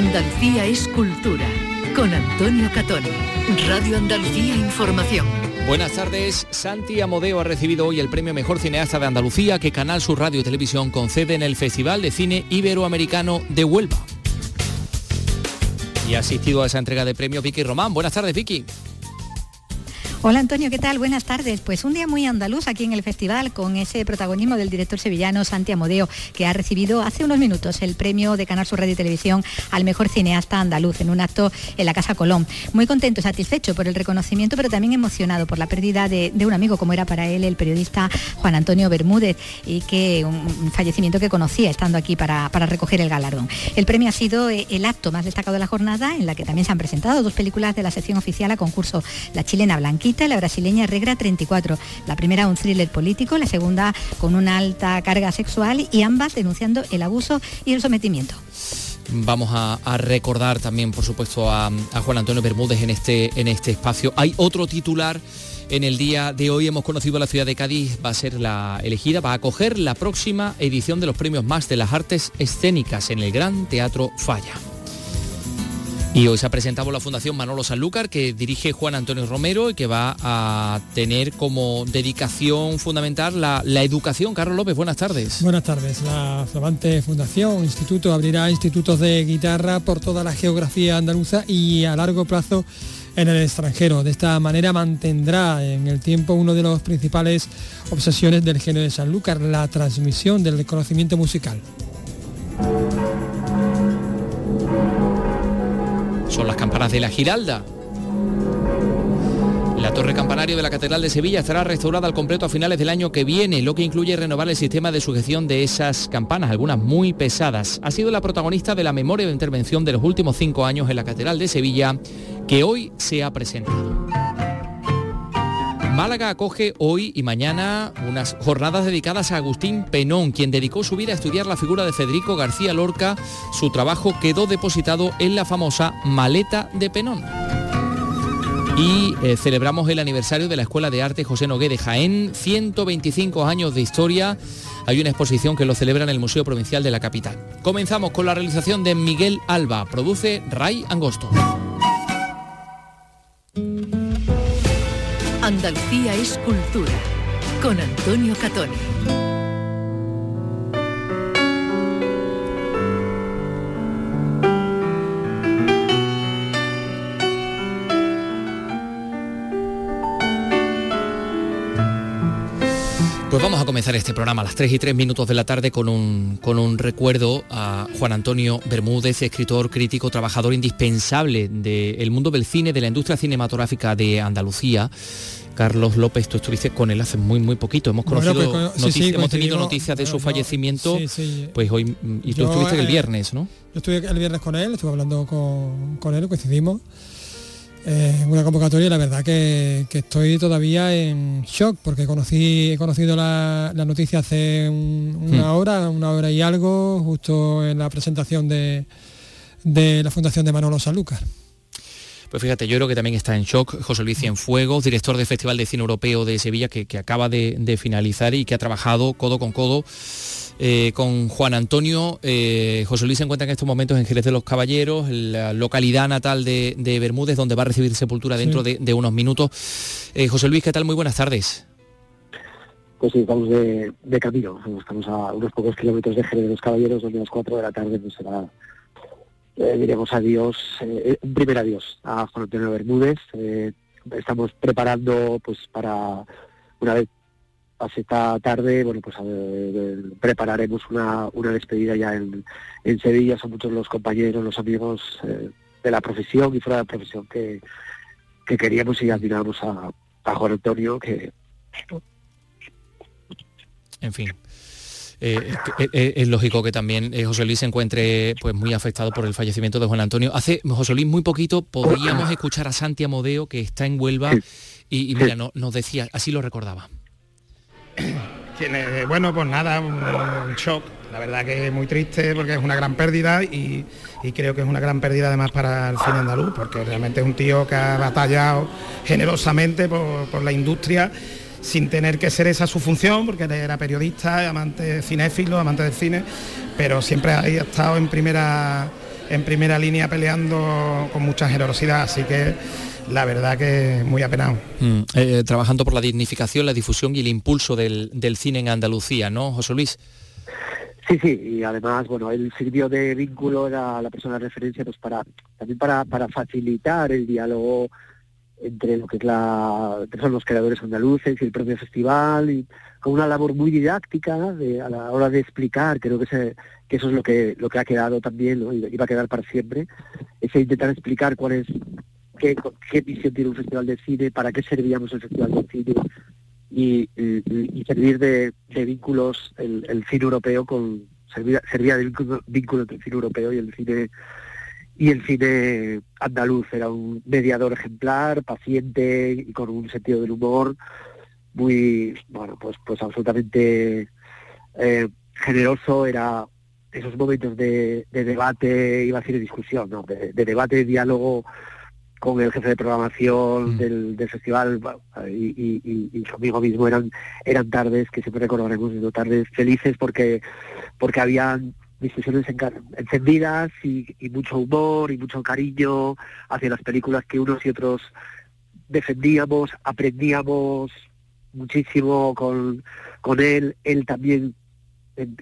Andalucía es cultura. Con Antonio Catón. Radio Andalucía Información. Buenas tardes. Santi Amodeo ha recibido hoy el premio Mejor Cineasta de Andalucía que Canal Sur Radio y Televisión concede en el Festival de Cine Iberoamericano de Huelva. Y ha asistido a esa entrega de premios Vicky Román. Buenas tardes, Vicky. Hola Antonio, ¿qué tal? Buenas tardes. Pues un día muy andaluz aquí en el festival con ese protagonismo del director sevillano Santi Amodeo, que ha recibido hace unos minutos el premio de Canal Sur Radio y Televisión al mejor cineasta andaluz en un acto en la Casa Colón. Muy contento, satisfecho por el reconocimiento, pero también emocionado por la pérdida de, un amigo como era para él el periodista Juan Antonio Bermúdez y que un fallecimiento que conocía estando aquí para, para recoger el galardón. El premio ha sido eh, el acto más destacado de la jornada en la que también se han presentado dos películas de la sección oficial a concurso, La chilena La brasileña Regra 34. La primera un thriller político, la segunda con una alta carga sexual y ambas denunciando el abuso y el sometimiento. Vamos a, recordar también, por supuesto, a, Juan Antonio Bermúdez en este, en este espacio. Hay otro titular en el día de hoy hemos conocido la ciudad de Cádiz, va a ser la elegida, va a acoger la próxima edición de los premios más de las artes escénicas en el Gran Teatro Falla. Y hoy se ha presentado la Fundación Manolo Sanlúcar que dirige Juan Antonio Romero y que va a tener como dedicación fundamental la, educación. Carlos López, buenas tardes. Buenas tardes. La flamante Fundación Instituto abrirá institutos de guitarra por toda la geografía andaluza y a largo plazo en el extranjero. De esta manera mantendrá en el tiempo uno de los principales obsesiones del género de Sanlúcar, la transmisión del conocimiento musical. Son las campanas de la Giralda. La torre campanario de la Catedral de Sevilla estará restaurada al completo a finales del año que viene, lo que incluye renovar el sistema de sujeción de esas campanas, algunas muy pesadas. Ha sido la protagonista de la memoria de intervención de los últimos cinco años en la Catedral de Sevilla, que hoy se ha presentado. Málaga acoge hoy y mañana unas jornadas dedicadas a Agustín Penón, quien dedicó su vida a estudiar la figura de Federico García Lorca. Su trabajo quedó depositado en la famosa maleta de Penón. Y eh, celebramos el aniversario de la Escuela de Arte José Nogué de Jaén, 125 años de historia. Hay una exposición que lo celebra en el Museo Provincial de la capital. Comenzamos con la realización de Miguel Alba, produce Ray Angosto. Andalucía es cultura, con Antonio Catoni. Pues vamos a comenzar este programa a las 3 y 3 minutos de la tarde con un, con un recuerdo a Juan Antonio Bermúdez, escritor, crítico, trabajador indispensable del mundo del cine, de la industria cinematográfica de Andalucía. Carlos López, tú estuviste con él hace muy muy poquito. Hemos conocido, pues, hemos tenido noticias de su fallecimiento, pues hoy y tú estuviste el eh, viernes, ¿no? Yo estuve el viernes con él, estuve hablando con, con él, coincidimos eh, una convocatoria la verdad que, estoy todavía en shock porque conocí, he conocido la, noticia hace una hmm. hora, una hora y algo, justo en la presentación de, de la Fundación de Manolo Sanlúcar. Pues fíjate, yo creo que también está en shock José Luis Cienfuegos, director del Festival de Cine Europeo de Sevilla, que, acaba de, finalizar y que ha trabajado codo con codo eh, con Juan Antonio. Eh, José Luis se encuentra en estos momentos en Jerez de los Caballeros, la localidad natal de, Bermúdez, donde va a recibir sepultura dentro de, unos minutos. Eh, José Luis, ¿qué tal? Muy buenas tardes. Pues sí, estamos de, camino. Estamos a unos pocos kilómetros de Jerez de los Caballeros, donde a las 4 de la tarde pues será, diremos adiós, un primer adiós a Juan Antonio Bermúdez. estamos preparando pues para una vez esta tarde, bueno, pues prepararemos una, una despedida ya en, en, Sevilla. Son muchos los compañeros, los amigos eh, de la profesión y fuera de la profesión que, que queríamos y admiramos a, a Juan Antonio, que... En fin. Eh, es, lógico que también eh, José Luis se encuentre pues muy afectado por el fallecimiento de Juan Antonio. Hace José Luis muy poquito podíamos escuchar a Santi Amodeo que está en Huelva y, mira, no, nos decía, así lo recordaba. Tiene, bueno, pues nada, un, shock. La verdad que es muy triste porque es una gran pérdida y, creo que es una gran pérdida además para el cine andaluz, porque realmente es un tío que ha batallado generosamente por, la industria sin tener que ser esa su función, porque era periodista, amante cinéfilo, amante del cine, pero siempre ha estado en primera en primera línea peleando con mucha generosidad, así que la verdad que muy apenado. Mm, eh, trabajando por la dignificación, la difusión y el impulso del, cine en Andalucía, ¿no, José Luis? Sí, sí, y además, bueno, él sirvió de vínculo, era la persona de referencia, pues para también para, para facilitar el diálogo entre lo que es la, son los creadores andaluces y el propio festival, y con una labor muy didáctica a la hora de explicar, creo que, que eso es lo que, lo que ha quedado también, ¿no? y va a quedar para siempre, es intentar explicar cuál es, qué, visión tiene un festival de cine, para qué servíamos el festival de cine, y, servir de, vínculos el, cine europeo con, servía, servía de vínculo entre el cine europeo y el cine y el cine andaluz era un mediador ejemplar, paciente y con un sentido del humor muy, bueno, pues, pues absolutamente eh, generoso, era esos momentos de, debate, iba a decir de discusión, no, de, debate, de diálogo con el jefe de programación mm. del, festival y, y, conmigo mismo eran eran tardes que siempre recordaremos siendo tardes felices porque porque habían discusiones encendidas y, mucho humor y mucho cariño hacia las películas que unos y otros defendíamos, aprendíamos muchísimo con, con él, él también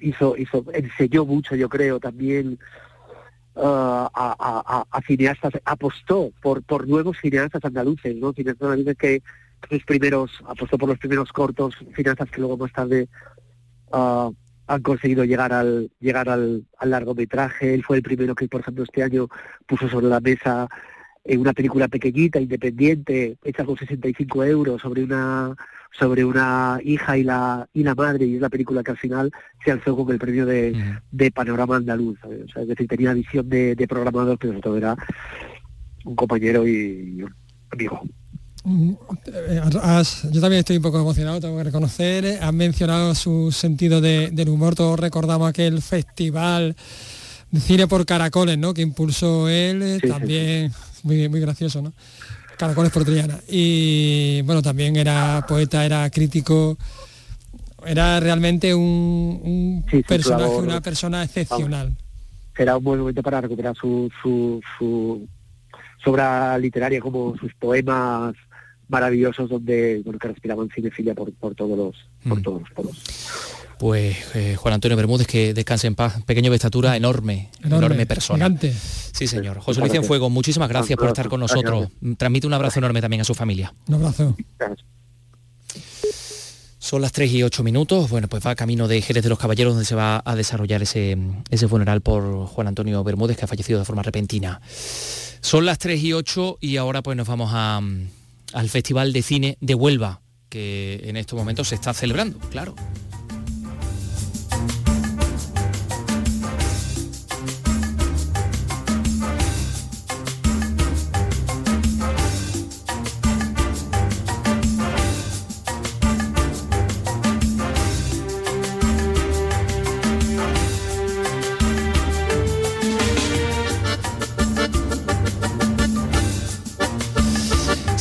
hizo, hizo, enseñó mucho yo creo también uh, a, a, cineastas, apostó por, por nuevos cineastas andaluces, ¿no? Cineastas andaluces que los primeros, apostó por los primeros cortos, cineastas que luego más tarde uh, han conseguido llegar al llegar al, largometraje. Él fue el primero que, por ejemplo, este año puso sobre la mesa en una película pequeñita, independiente, hecha con 65 euros sobre una sobre una hija y la y la madre y es la película que al final se alzó con el premio de, de panorama andaluz o sea, es decir tenía visión de, de programador pero sobre todo era un compañero y un amigo Mm, yo también estoy un poco emocionado, tengo que reconocer. Han mencionado su sentido del humor. Todos recordamos aquel festival de cine por caracoles, ¿no? Que impulsó él. también Muy, muy gracioso, ¿no? Caracoles por Triana. Y bueno, también era poeta, era crítico. Era realmente un, personaje, una persona excepcional. Será un buen momento para recuperar su, su, su obra literaria como sus poemas maravillosos donde bueno, que respiraban cinefilia por, por todos los por mm. todos los polos. Pues eh, Juan Antonio Bermúdez, que descanse en paz, pequeño de estatura, enorme, enorme, persona. Sí, señor. José Luis Fuego, muchísimas gracias por estar con nosotros. Transmite un abrazo enorme también a su familia. Un abrazo. Son las 3 y 8 minutos, bueno, pues va camino de Jerez de los Caballeros donde se va a desarrollar ese, ese funeral por Juan Antonio Bermúdez que ha fallecido de forma repentina. Son las 3 y 8 y ahora pues nos vamos a, al Festival de Cine de Huelva, que en estos momentos se está celebrando, claro.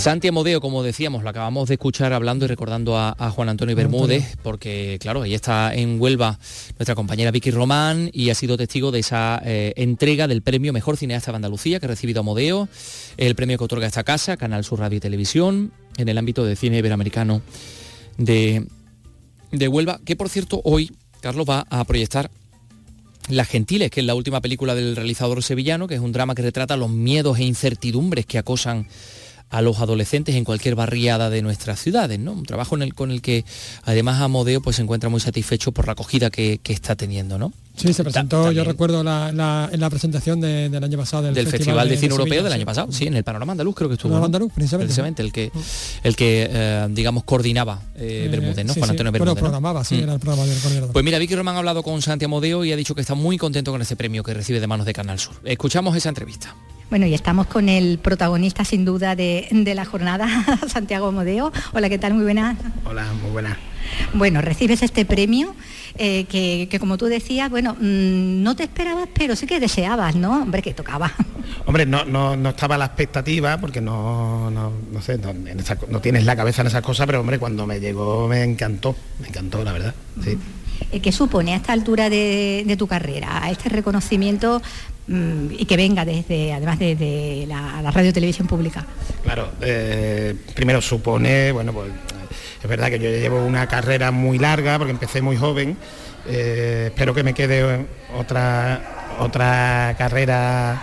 Santi Amodeo, como decíamos, lo acabamos de escuchar hablando y recordando a, Juan Antonio Bermúdez, porque claro, ahí está en Huelva nuestra compañera Vicky Román y ha sido testigo de esa eh, entrega del premio Mejor Cineasta de Andalucía que ha recibido Amodeo, el premio que otorga esta casa, Canal Sur Radio y Televisión, en el ámbito de cine iberoamericano de, de Huelva, que por cierto hoy Carlos va a proyectar Las Gentiles, que es la última película del realizador sevillano, que es un drama que retrata los miedos e incertidumbres que acosan a los adolescentes en cualquier barriada de nuestras ciudades, ¿no? Un trabajo en el, con el que además Amodeo pues, se encuentra muy satisfecho por la acogida que, está teniendo, ¿no? Sí, se presentó, yo recuerdo la, en la presentación del año pasado del, Festival, de, Cine Europeo del año pasado, sí. en el Panorama Andaluz creo que estuvo. ¿no? Andaluz, precisamente. el que, el que eh, digamos, coordinaba eh, eh Bermúdez, ¿no? Juan Antonio Bermúdez. Bueno, programaba, sí, mm. era el programa del Pues mira, Vicky Román ha hablado con Santi Amodeo y ha dicho que está muy contento con ese premio que recibe de manos de Canal Sur. Escuchamos esa entrevista. Bueno, y estamos con el protagonista sin duda de, la jornada, Santiago Modeo. Hola, ¿qué tal? Muy buenas. Hola, muy buenas. Bueno, recibes este premio eh, que, como tú decías, bueno, mm, no te esperabas, pero sí que deseabas, ¿no? Hombre, que tocaba. Hombre, no, no, no estaba la expectativa, porque no, no, no sé, no, tienes la cabeza en esas cosas, pero hombre, cuando me llegó me encantó, me encantó, la verdad. Sí. Eh, ¿Qué supone a esta altura de, de tu carrera, a este reconocimiento mm, y que venga desde, además desde la, la radio televisión pública? Claro, eh, primero supone, bueno, pues es verdad que yo llevo una carrera muy larga porque empecé muy joven. Eh, espero que me quede otra otra carrera.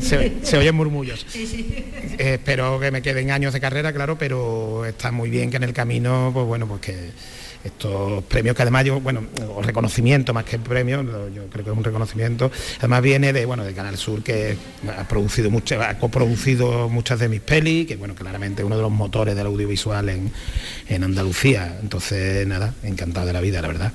Se, oyen murmullos. Eh, espero que me queden años de carrera, claro, pero está muy bien que en el camino, pues bueno, pues que estos premios que además yo, bueno, o reconocimiento más que premio, yo creo que es un reconocimiento, además viene de, bueno, de Canal Sur que ha producido muchas, ha coproducido muchas de mis pelis, que bueno, claramente uno de los motores del audiovisual en, en Andalucía. Entonces, nada, encantado de la vida, la verdad.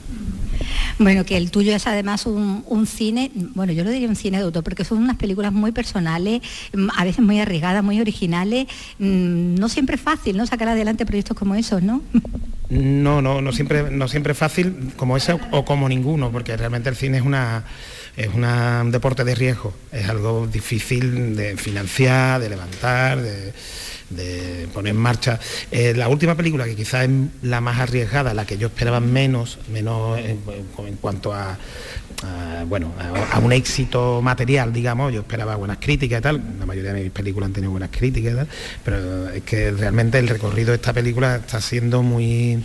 Bueno, que el tuyo es además un, cine, bueno, yo lo diría un cine de autor, porque son unas películas muy personales, mm, a veces muy arriesgadas, muy originales. Mm, no siempre es fácil, ¿no? Sacar adelante proyectos como esos, ¿no? No, no, no siempre, no siempre es fácil como ese o como ninguno, porque realmente el cine es una es un deporte de riesgo, es algo difícil de financiar, de levantar, de poner en marcha. Eh, la última película, que quizás es la más arriesgada, la que yo esperaba menos, menos en, cuanto a, bueno, a, un éxito material, digamos, yo esperaba buenas críticas y tal, la mayoría de mis películas han tenido buenas críticas tal, pero es que realmente el recorrido de esta película está siendo muy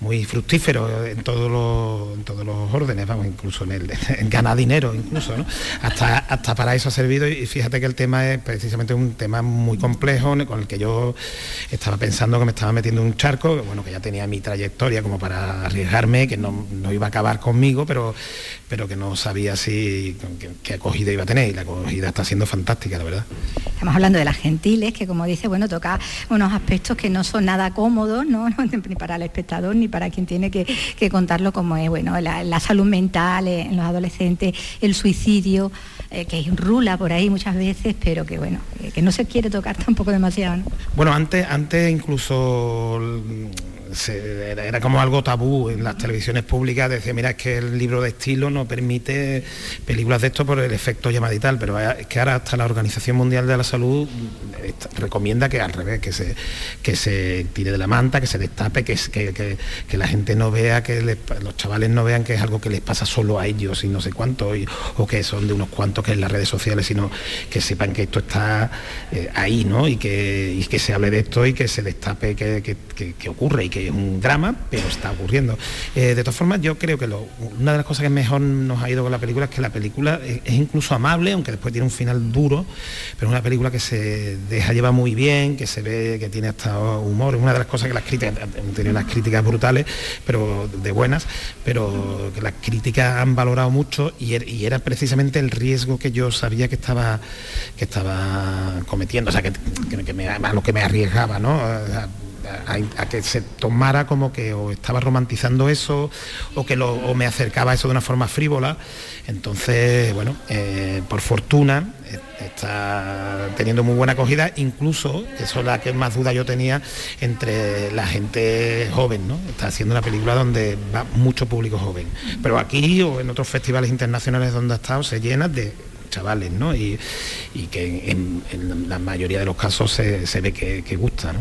muy fructífero en todos los, todos los órdenes, vamos, incluso en el en dinero, incluso, ¿no? Hasta, hasta para eso ha servido y fíjate que el tema es precisamente un tema muy complejo con el que yo estaba pensando que me estaba metiendo en un charco, bueno, que ya tenía mi trayectoria como para arriesgarme, que no, no iba a acabar conmigo, pero, pero que no sabía si qué, acogida iba a tener y la acogida está siendo fantástica, la verdad. Estamos hablando de las gentiles, que como dice, bueno, toca unos aspectos que no son nada cómodos, ¿no? ni para el espectador ni para quien tiene que, contarlo como es, bueno, la, salud mental en los adolescentes, el suicidio, eh, que rula por ahí muchas veces, pero que bueno, que no se quiere tocar tampoco demasiado. Bueno, antes, antes incluso era, como algo tabú en las televisiones públicas, decía, mira, es que el libro de estilo no permite películas de esto por el efecto llamada y tal, pero es que ahora hasta la Organización Mundial de la Salud eh, recomienda que al revés, que se, que se tire de la manta, que se destape, que, que, que, la gente no vea, que los chavales no vean que es algo que les pasa solo a ellos y no sé cuánto, o que son de unos cuantos que en las redes sociales, sino que sepan que esto está eh, ahí, ¿no? Y que, y que se hable de esto y que se destape que, ocurre y que es un drama, pero está ocurriendo. Eh, de todas formas, yo creo que una de las cosas que mejor nos ha ido con la película es que la película es, incluso amable, aunque después tiene un final duro, pero es una película que se deja llevar muy bien, que se ve que tiene hasta humor. Es una de las cosas que las críticas, han tenido unas críticas brutales, pero de buenas, pero que las críticas han valorado mucho y, er, era precisamente el riesgo que yo sabía que estaba, que estaba cometiendo, o sea, que, me, a lo que me arriesgaba, ¿no? A, que se tomara como que o estaba romantizando eso o que lo, me acercaba a eso de una forma frívola. Entonces, bueno, eh, por fortuna eh, está teniendo muy buena acogida, incluso, eso es la que más duda yo tenía, entre la gente joven, ¿no? Está haciendo una película donde va mucho público joven. Pero aquí o en otros festivales internacionales donde ha estado se llena de chavales, ¿no? Y, que en, la mayoría de los casos se, ve que, gusta, ¿no?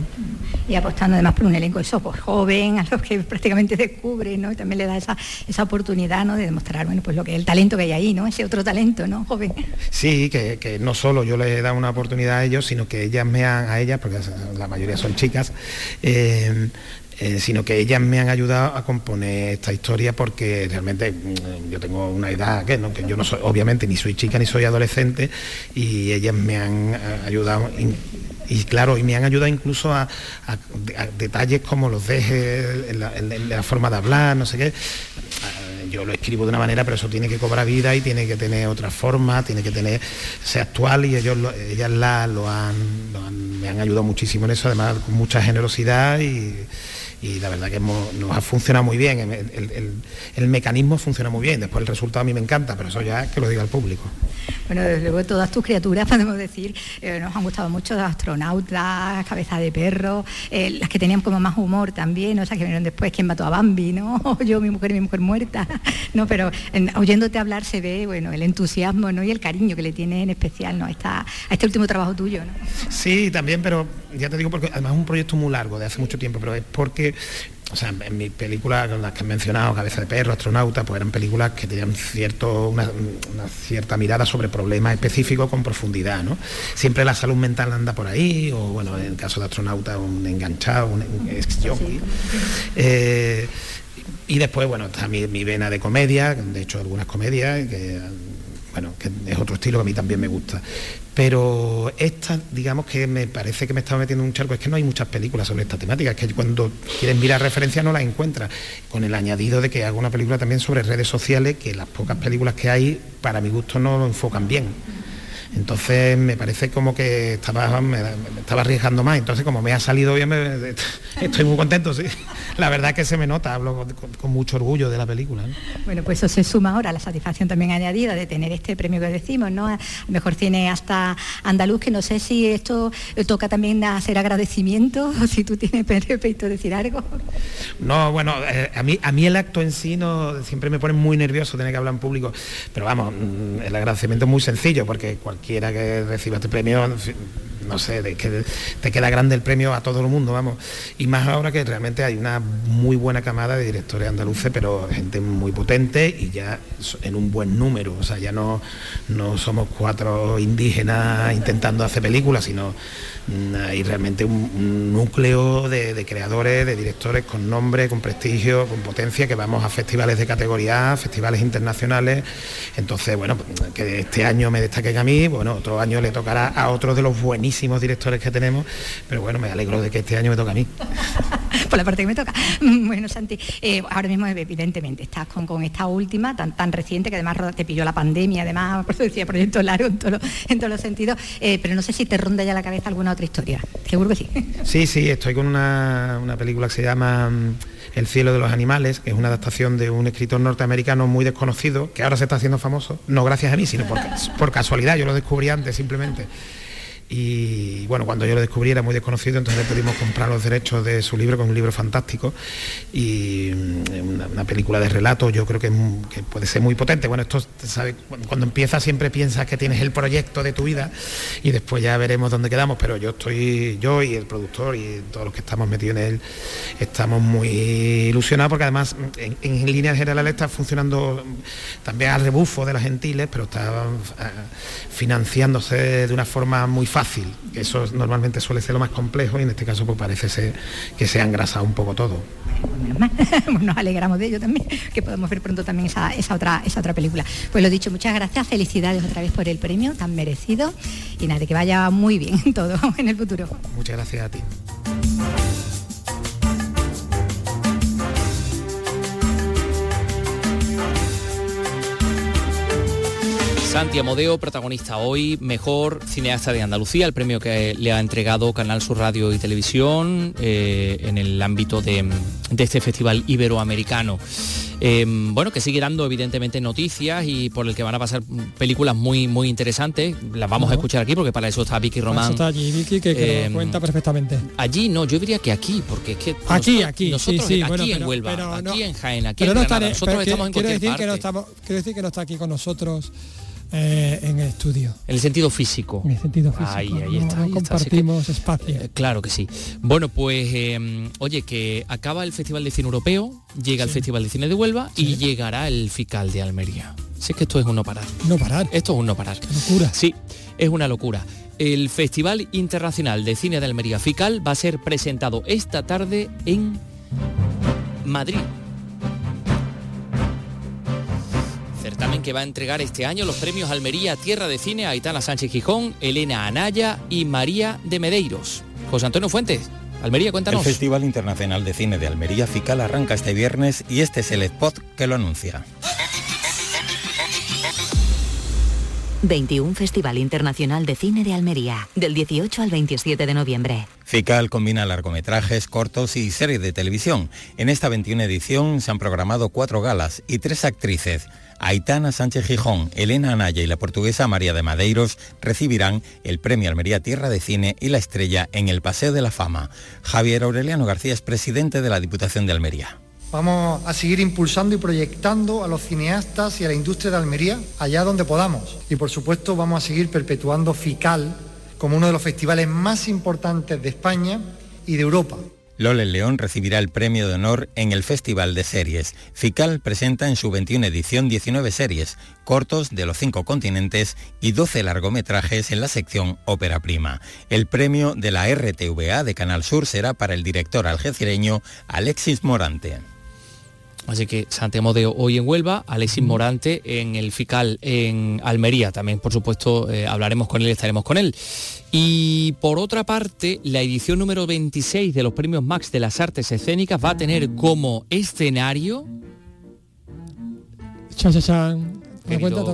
Y apostando además por un elenco eso, pues, joven, a los que prácticamente descubre, ¿no? Y también le da esa, esa oportunidad, ¿no? De demostrar, bueno, pues lo que el talento que hay ahí, ¿no? Ese otro talento, ¿no? Joven. Sí, que, no solo yo le he dado una oportunidad a ellos, sino que ellas me han, a ellas, porque la mayoría son chicas, eh, eh, sino que ellas me han ayudado a componer esta historia porque realmente mm, yo tengo una edad que, ¿no? que yo no soy, obviamente ni soy chica ni soy adolescente y ellas me han eh, ayudado y claro, y me han ayudado incluso a, detalles como los dejes, en la, forma de hablar, no sé qué. Eh, yo lo escribo de una manera, pero eso tiene que cobrar vida y tiene que tener otra forma, tiene que tener, ser actual y ellos ellas la, lo, han, me han ayudado muchísimo en eso, además con mucha generosidad y y la verdad que nos ha funcionado muy bien, el, mecanismo funciona muy bien, después el resultado a mí me encanta, pero eso ya es que lo diga el público. Bueno, desde luego todas tus criaturas, podemos decir, eh, nos han gustado mucho, astronautas, cabeza de perro, eh, las que tenían como más humor también, o sea, que vinieron después, ¿quién mató a Bambi? ¿no? yo, mi mujer y mi mujer muerta, ¿no? Pero oyéndote hablar se ve, bueno, el entusiasmo, ¿no? Y el cariño que le tienes en especial, ¿no? A, a este último trabajo tuyo, ¿no? Sí, también, pero ya te digo, porque además es un proyecto muy largo, de hace mucho tiempo, pero es porque que o sea, en mis películas, las que he mencionado, Cabeza de Perro, Astronauta, pues eran películas que tenían cierto, una, cierta mirada sobre problemas específicos con profundidad, ¿no? Siempre la salud mental anda por ahí, o bueno, en el caso de Astronauta, un enganchado, un ex eh, y después, bueno, está mi, mi, vena de comedia, de hecho algunas comedias, que, bueno, que es otro estilo que a mí también me gusta. Pero esta, digamos que me parece que me estaba metiendo en un charco, es que no hay muchas películas sobre esta temática, es que cuando quieres mirar referencias no las encuentras, con el añadido de que hago una película también sobre redes sociales, que las pocas películas que hay, para mi gusto, no lo enfocan bien. Entonces me parece como que estaba, me, estaba arriesgando más. Entonces como me ha salido bien, estoy muy contento, sí. La verdad que se me nota, hablo con, mucho orgullo de la película. Bueno, pues eso se suma ahora a la satisfacción también añadida de tener este premio que decimos, ¿no? mejor cine hasta andaluz, que no sé si esto toca también hacer agradecimiento o si tú tienes perfecto decir algo. No, bueno, eh, a, mí, a mí el acto en sí no, siempre me pone muy nervioso tener que hablar en público, pero vamos, mm, el agradecimiento es muy sencillo porque quiera que reciba este premio, no sé, de que te queda grande el premio a todo el mundo, vamos. Y más ahora que realmente hay una muy buena camada de directores andaluces, pero gente muy potente y ya en un buen número. O sea, ya no, no somos cuatro indígenas intentando hacer películas, sino Mm, hay realmente un, núcleo de, creadores, de directores con nombre, con prestigio, con potencia, que vamos a festivales de categoría festivales internacionales. Entonces, bueno, que este año me destaque a mí, bueno, otro año le tocará a otro de los buenísimos directores que tenemos, pero bueno, me alegro de que este año me toque a mí. Por la parte que me toca. Bueno, Santi, eh, ahora mismo evidentemente estás con, con esta última, tan, tan reciente, que además te pilló la pandemia, además, por eso decía, proyecto largo en, en todos los sentidos, eh, pero no sé si te ronda ya la cabeza alguna otra historia. Seguro que sí. Sí, sí, estoy con una, película que se llama mm, El cielo de los animales, que es una adaptación de un escritor norteamericano muy desconocido, que ahora se está haciendo famoso, no gracias a mí, sino por, por casualidad, yo lo descubrí antes simplemente y bueno, cuando yo lo descubrí era muy desconocido, entonces le pedimos comprar los derechos de su libro, que es un libro fantástico y mm, una, película de relato, yo creo que, puede ser muy potente. Bueno, esto, ¿sabe? Cuando empiezas siempre piensas que tienes el proyecto de tu vida y después ya veremos dónde quedamos, pero yo estoy, yo y el productor y todos los que estamos metidos en él, estamos muy ilusionados porque además en, en líneas generales está funcionando también al rebufo de las gentiles, pero está financiándose de una forma muy fácil fácil. Eso normalmente suele ser lo más complejo y en este caso pues parece ser que se ha engrasado un poco todo. Nos alegramos de ello también, que podemos ver pronto también esa, esa, otra, esa otra película. Pues lo dicho, muchas gracias, felicidades otra vez por el premio tan merecido y nada, que vaya muy bien todo en el futuro. Muchas gracias a ti. Santi Amodeo, protagonista hoy, mejor cineasta de Andalucía, el premio que le ha entregado Canal Sur Radio y Televisión eh, en el ámbito de, este festival iberoamericano. Eh, bueno, que sigue dando evidentemente noticias y por el que van a pasar películas muy muy interesantes. Las vamos a escuchar aquí porque para eso está Vicky Román. Está allí Vicky que, lo cuenta perfectamente. Allí no, yo diría que aquí, porque es que aquí, aquí, nosotros sí, sí, aquí en Huelva, aquí en Jaén, aquí en Granada, nosotros estamos en cualquier decir Que no estamos, quiero decir que no está aquí con nosotros eh, en el estudio. En el sentido físico. En el sentido físico. Ahí, ahí está. compartimos espacio. Eh, claro que sí. Bueno, pues em, oye, que acaba el Festival de Cine Europeo, llega el Festival de Cine de Huelva y llegará el FICAL de Almería. Si es que esto es un no parar. No parar. Esto es un no parar. locura. Sí, es una locura. El Festival Internacional de Cine de Almería FICAL va a ser presentado esta tarde en Madrid. Certamen que va a entregar este año los premios Almería Tierra de Cine a Aitana Sánchez Gijón, Elena Anaya y María de Medeiros. José Antonio Fuentes, Almería, cuéntanos. El Festival Internacional de Cine de Almería FICAL arranca este viernes y este es el spot que lo anuncia. 21 Festival Internacional de Cine de Almería, del 18 al 27 de noviembre. FICAL combina largometrajes, cortos y series de televisión. En esta 21 edición se han programado cuatro galas y tres actrices. Aitana Sánchez Gijón, Elena Anaya y la portuguesa María de Madeiros recibirán el Premio Almería Tierra de Cine y la estrella en el Paseo de la Fama. Javier Aureliano García es presidente de la Diputación de Almería. Vamos a seguir impulsando y proyectando a los cineastas y a la industria de Almería allá donde podamos. Y por supuesto vamos a seguir perpetuando FICAL como uno de los festivales más importantes de España y de Europa. Lole León recibirá el premio de honor en el Festival de Series. FICAL presenta en su 21 edición 19 series, cortos de los cinco continentes y 12 largometrajes en la sección Ópera Prima. El premio de la RTVA de Canal Sur será para el director algecireño Alexis Morante. Así que Santiago de hoy en Huelva, Alexis Morante en el FICAL en Almería. También, por supuesto, eh, hablaremos con él, estaremos con él. Y por otra parte, la edición número 26 de los premios Max de las Artes Escénicas va a tener como escenario... Chan, chan.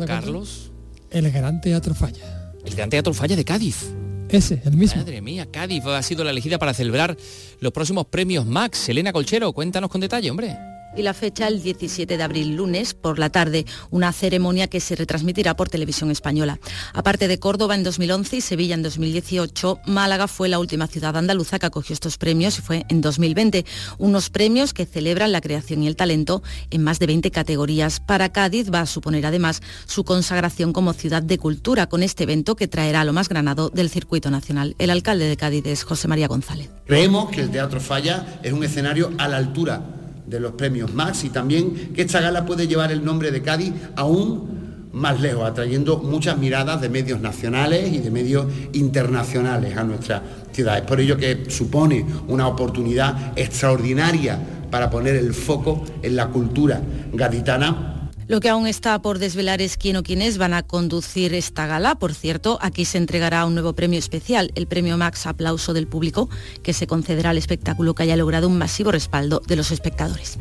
Carlos, El Gran Teatro Falla. el Gran Teatro Falla de Cádiz. Ese, el mismo. Madre mía, Cádiz ha sido la elegida para celebrar los próximos premios Max. Elena Colchero, cuéntanos con detalle, hombre. Y la fecha el 17 de abril, lunes, por la tarde, una ceremonia que se retransmitirá por televisión española. Aparte de Córdoba en 2011 y Sevilla en 2018, Málaga fue la última ciudad andaluza que acogió estos premios y fue en 2020. Unos premios que celebran la creación y el talento en más de 20 categorías. Para Cádiz va a suponer además su consagración como ciudad de cultura con este evento que traerá lo más granado del circuito nacional. El alcalde de Cádiz es José María González. Creemos que el Teatro Falla es un escenario a la altura de los premios Max y también que esta gala puede llevar el nombre de Cádiz aún más lejos, atrayendo muchas miradas de medios nacionales y de medios internacionales a nuestra ciudad. Es por ello que supone una oportunidad extraordinaria para poner el foco en la cultura gaditana Lo que aún está por desvelar es quién o quiénes van a conducir esta gala. Por cierto, aquí se entregará un nuevo premio especial, el premio Max Aplauso del Público, que se concederá al espectáculo que haya logrado un masivo respaldo de los espectadores.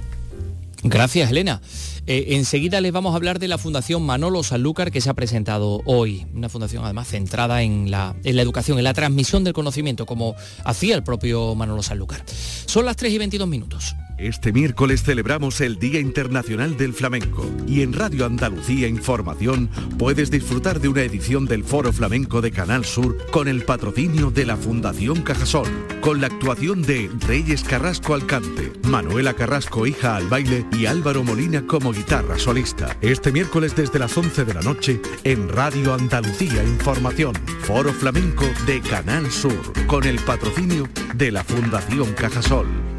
Gracias, Elena. Eh, enseguida les vamos a hablar de la Fundación Manolo Sanlúcar que se ha presentado hoy. Una fundación además centrada en la, en la educación, en la transmisión del conocimiento, como hacía el propio Manolo Sanlúcar. Son las 3 y 22 minutos. Este miércoles celebramos el Día Internacional del Flamenco y en Radio Andalucía Información puedes disfrutar de una edición del Foro Flamenco de Canal Sur con el patrocinio de la Fundación Cajasol, con la actuación de Reyes Carrasco al cante, Manuela Carrasco hija al baile y Álvaro Molina como guitarra solista. Este miércoles desde las 11 de la noche en Radio Andalucía Información, Foro Flamenco de Canal Sur, con el patrocinio de la Fundación Cajasol.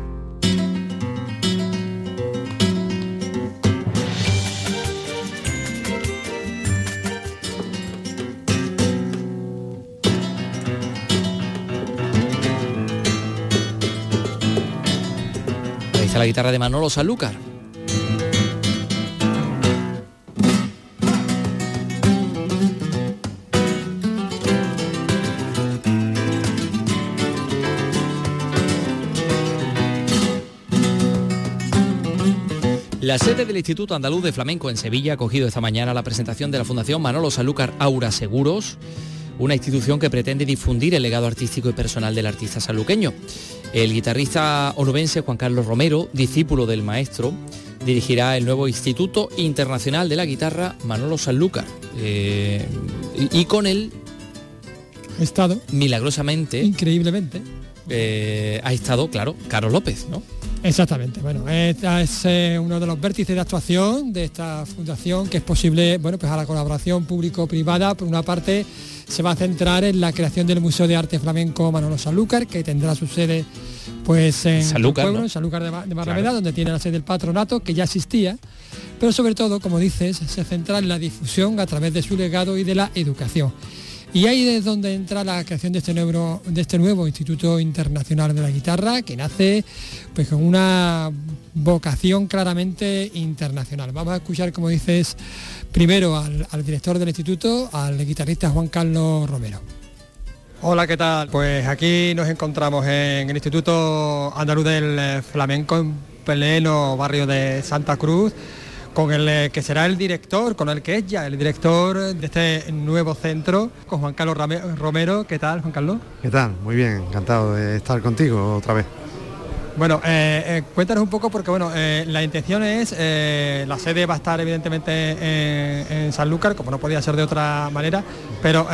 Guitarra de Manolo Sanlúcar. La sede del Instituto Andaluz de Flamenco en Sevilla ha acogido esta mañana la presentación de la Fundación Manolo Sanlúcar Aura Seguros, una institución que pretende difundir el legado artístico y personal del artista sanluqueño. El guitarrista onubense Juan Carlos Romero, discípulo del maestro, dirigirá el nuevo Instituto Internacional de la Guitarra Manolo Sanlúcar. Eh, y, y con él, Ha estado, milagrosamente, increíblemente. eh, ha estado, claro, Carlos López, ¿no? Exactamente, bueno, es eh, uno de los vértices de actuación de esta fundación que es posible, bueno, pues a la colaboración público-privada, por una parte se va a centrar en la creación del Museo de Arte Flamenco Manolo Sanlúcar, que tendrá su sede pues en Sanlúcar, pueblo, ¿no? en Sanlúcar de, Ba- de Barrameda, donde tiene la sede del patronato, que ya existía, pero sobre todo, como dices, se centra en la difusión a través de su legado y de la educación. Y ahí es donde entra la creación de este nuevo, de este nuevo Instituto Internacional de la Guitarra, que nace pues con una vocación claramente internacional. Vamos a escuchar, como dices, primero al, al director del instituto, al guitarrista Juan Carlos Romero. Hola, ¿qué tal? Pues aquí nos encontramos en el Instituto Andaluz del eh, Flamenco, en pleno barrio de Santa Cruz, con el eh, que será el director, con el que es ya el director de este nuevo centro, con Juan Carlos Romero. ¿Qué tal, Juan Carlos? ¿Qué tal? Muy bien, encantado de estar contigo otra vez. Bueno, eh, eh, cuéntanos un poco porque bueno, eh, la intención es, la sede va a estar evidentemente en, en Sanlúcar, como no podía ser de otra manera, pero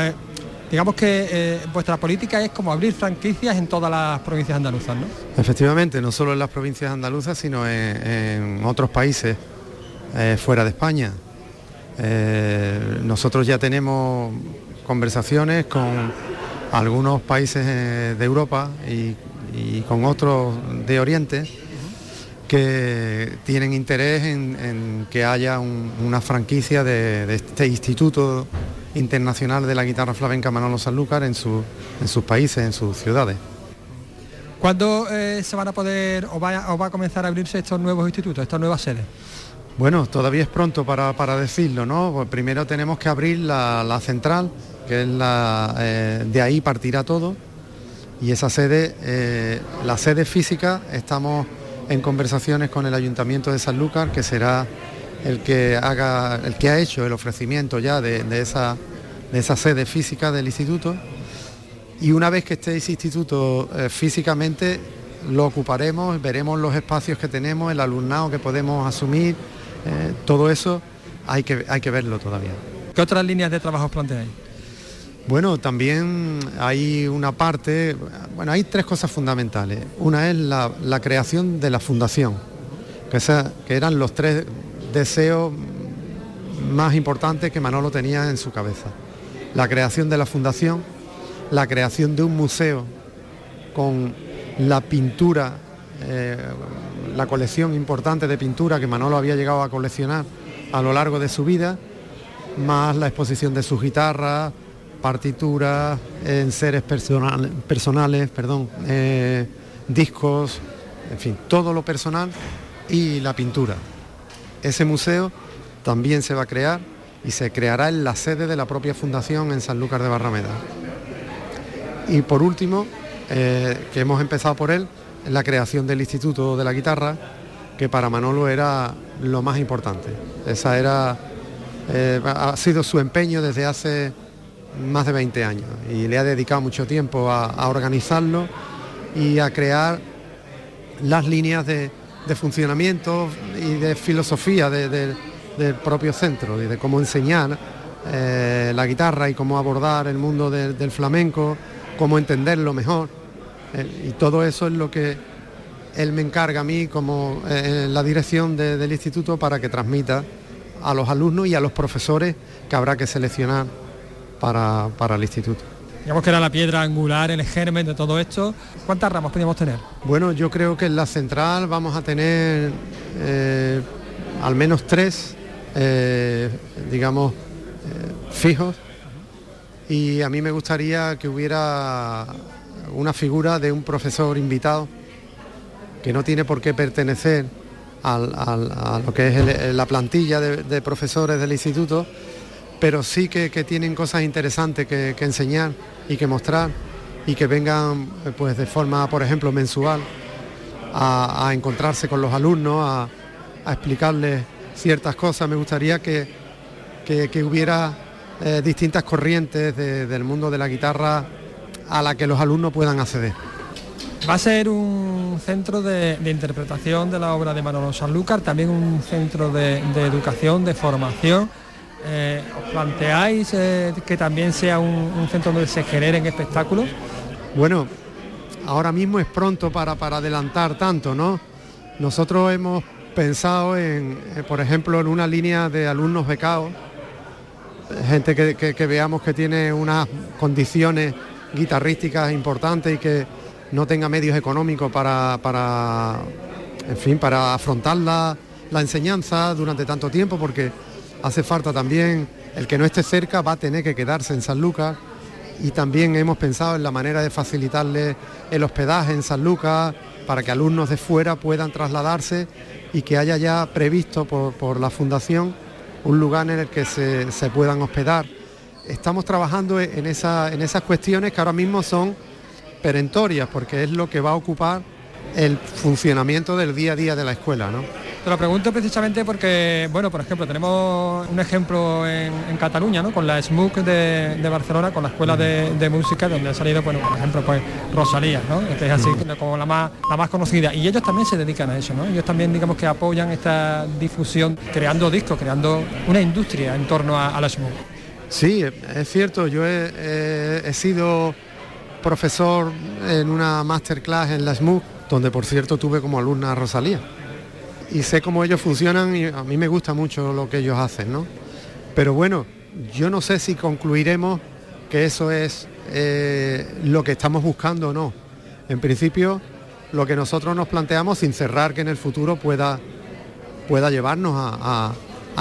digamos que vuestra política es como abrir franquicias en todas las provincias andaluzas, ¿no? Efectivamente, no solo en las provincias andaluzas, sino en, en otros países fuera de España. Nosotros ya tenemos conversaciones con algunos países de Europa y, y con otros de Oriente que tienen interés en, que haya una franquicia de, este instituto internacional de la guitarra flamenca Manolo Sanlúcar en, su, en sus países, en sus ciudades. ¿Cuándo eh, se van a poder o va, a comenzar a abrirse estos nuevos institutos, estas nuevas sedes? Bueno, todavía es pronto para, decirlo, ¿no? Pues primero tenemos que abrir la, central, que es la, eh, de ahí partirá todo, y esa sede, eh, la sede física, estamos en conversaciones con el Ayuntamiento de Sanlúcar, que será el que haga, el que ha hecho el ofrecimiento ya de, esa, de esa sede física del instituto. Y una vez que esté ese instituto eh, físicamente, lo ocuparemos, veremos los espacios que tenemos, el alumnado que podemos asumir, eh, todo eso hay que, hay que verlo todavía. ¿Qué otras líneas de trabajo planteáis? Bueno, también hay una parte, bueno, hay tres cosas fundamentales. Una es la, creación de la fundación, que, que eran los tres deseos más importantes que Manolo tenía en su cabeza. La creación de la fundación, la creación de un museo con la pintura, eh, la colección importante de pintura que Manolo había llegado a coleccionar a lo largo de su vida, más la exposición de sus guitarras, partituras, en seres personales, perdón, eh, discos, en fin, todo lo personal y la pintura. Ese museo también se va a crear y se creará en la sede de la propia fundación en Sanlúcar de Barrameda. Y por último, eh, que hemos empezado por él, la creación del Instituto de la Guitarra, que para Manolo era lo más importante. Esa era, eh, ha sido su empeño desde hace más de 20 años y le ha dedicado mucho tiempo a, organizarlo y a crear las líneas de, funcionamiento y de filosofía del propio centro y de cómo enseñar eh, la guitarra y cómo abordar el mundo del flamenco, cómo entenderlo mejor. Eh, y todo eso es lo que él me encarga a mí como eh, la dirección del instituto para que transmita a los alumnos y a los profesores que habrá que seleccionar para, el instituto. Digamos que era la piedra angular, el germen de todo esto. ¿Cuántas ramas podríamos tener? Bueno, yo creo que en la central vamos a tener eh, al menos tres, eh, digamos, eh, fijos. Y a mí me gustaría que hubiera una figura de un profesor invitado que no tiene por qué pertenecer a lo que es la plantilla de profesores del instituto, pero sí que, tienen cosas interesantes que, enseñar y que mostrar y que vengan eh, pues de forma, por ejemplo, mensual a, encontrarse con los alumnos, a, explicarles ciertas cosas. Me gustaría que, hubiera eh, distintas corrientes del mundo de la guitarra a la que los alumnos puedan acceder. Va a ser un centro de, interpretación de la obra de Manolo Sanlúcar, también un centro de educación, de formación eh, ¿Os planteáis eh, que también sea un, centro donde se generen espectáculos? Bueno, ahora mismo es pronto para, para adelantar tanto, ¿no? Nosotros hemos pensado en, eh, por ejemplo, en una línea de alumnos becados, gente que, veamos que tiene unas condiciones guitarrísticas importantes y que no tenga medios económicos para, para en fin, para afrontar la, la enseñanza durante tanto tiempo, porque hace falta también, el que no esté cerca va a tener que quedarse en San Lucas y también hemos pensado en la manera de facilitarle el hospedaje en San Lucas para que alumnos de fuera puedan trasladarse y que haya ya previsto por, la Fundación un lugar en el que se, puedan hospedar. Estamos trabajando en, esa, en esas cuestiones que ahora mismo son perentorias porque es lo que va a ocupar el funcionamiento del día a día de la escuela. ¿no? Te lo pregunto precisamente porque, bueno, por ejemplo, tenemos un ejemplo en, Cataluña, ¿no? Con la SMUC de, Barcelona, con la Escuela de, Música, donde ha salido, bueno, por ejemplo, pues Rosalía, ¿no? Que es así como la más, la más conocida. Y ellos también se dedican a eso, ¿no? Ellos también, digamos, que apoyan esta difusión, creando discos, creando una industria en torno a, la SMUC. Sí, es cierto, yo he, he sido profesor en una masterclass en la SMUC, donde por cierto tuve como alumna a Rosalía y sé cómo ellos funcionan y a mí me gusta mucho lo que ellos hacen, ¿no? Pero bueno, yo no sé si concluiremos que eso es eh, lo que estamos buscando o no. en principio lo que nosotros nos planteamos sin cerrar que en el futuro pueda, pueda llevarnos a,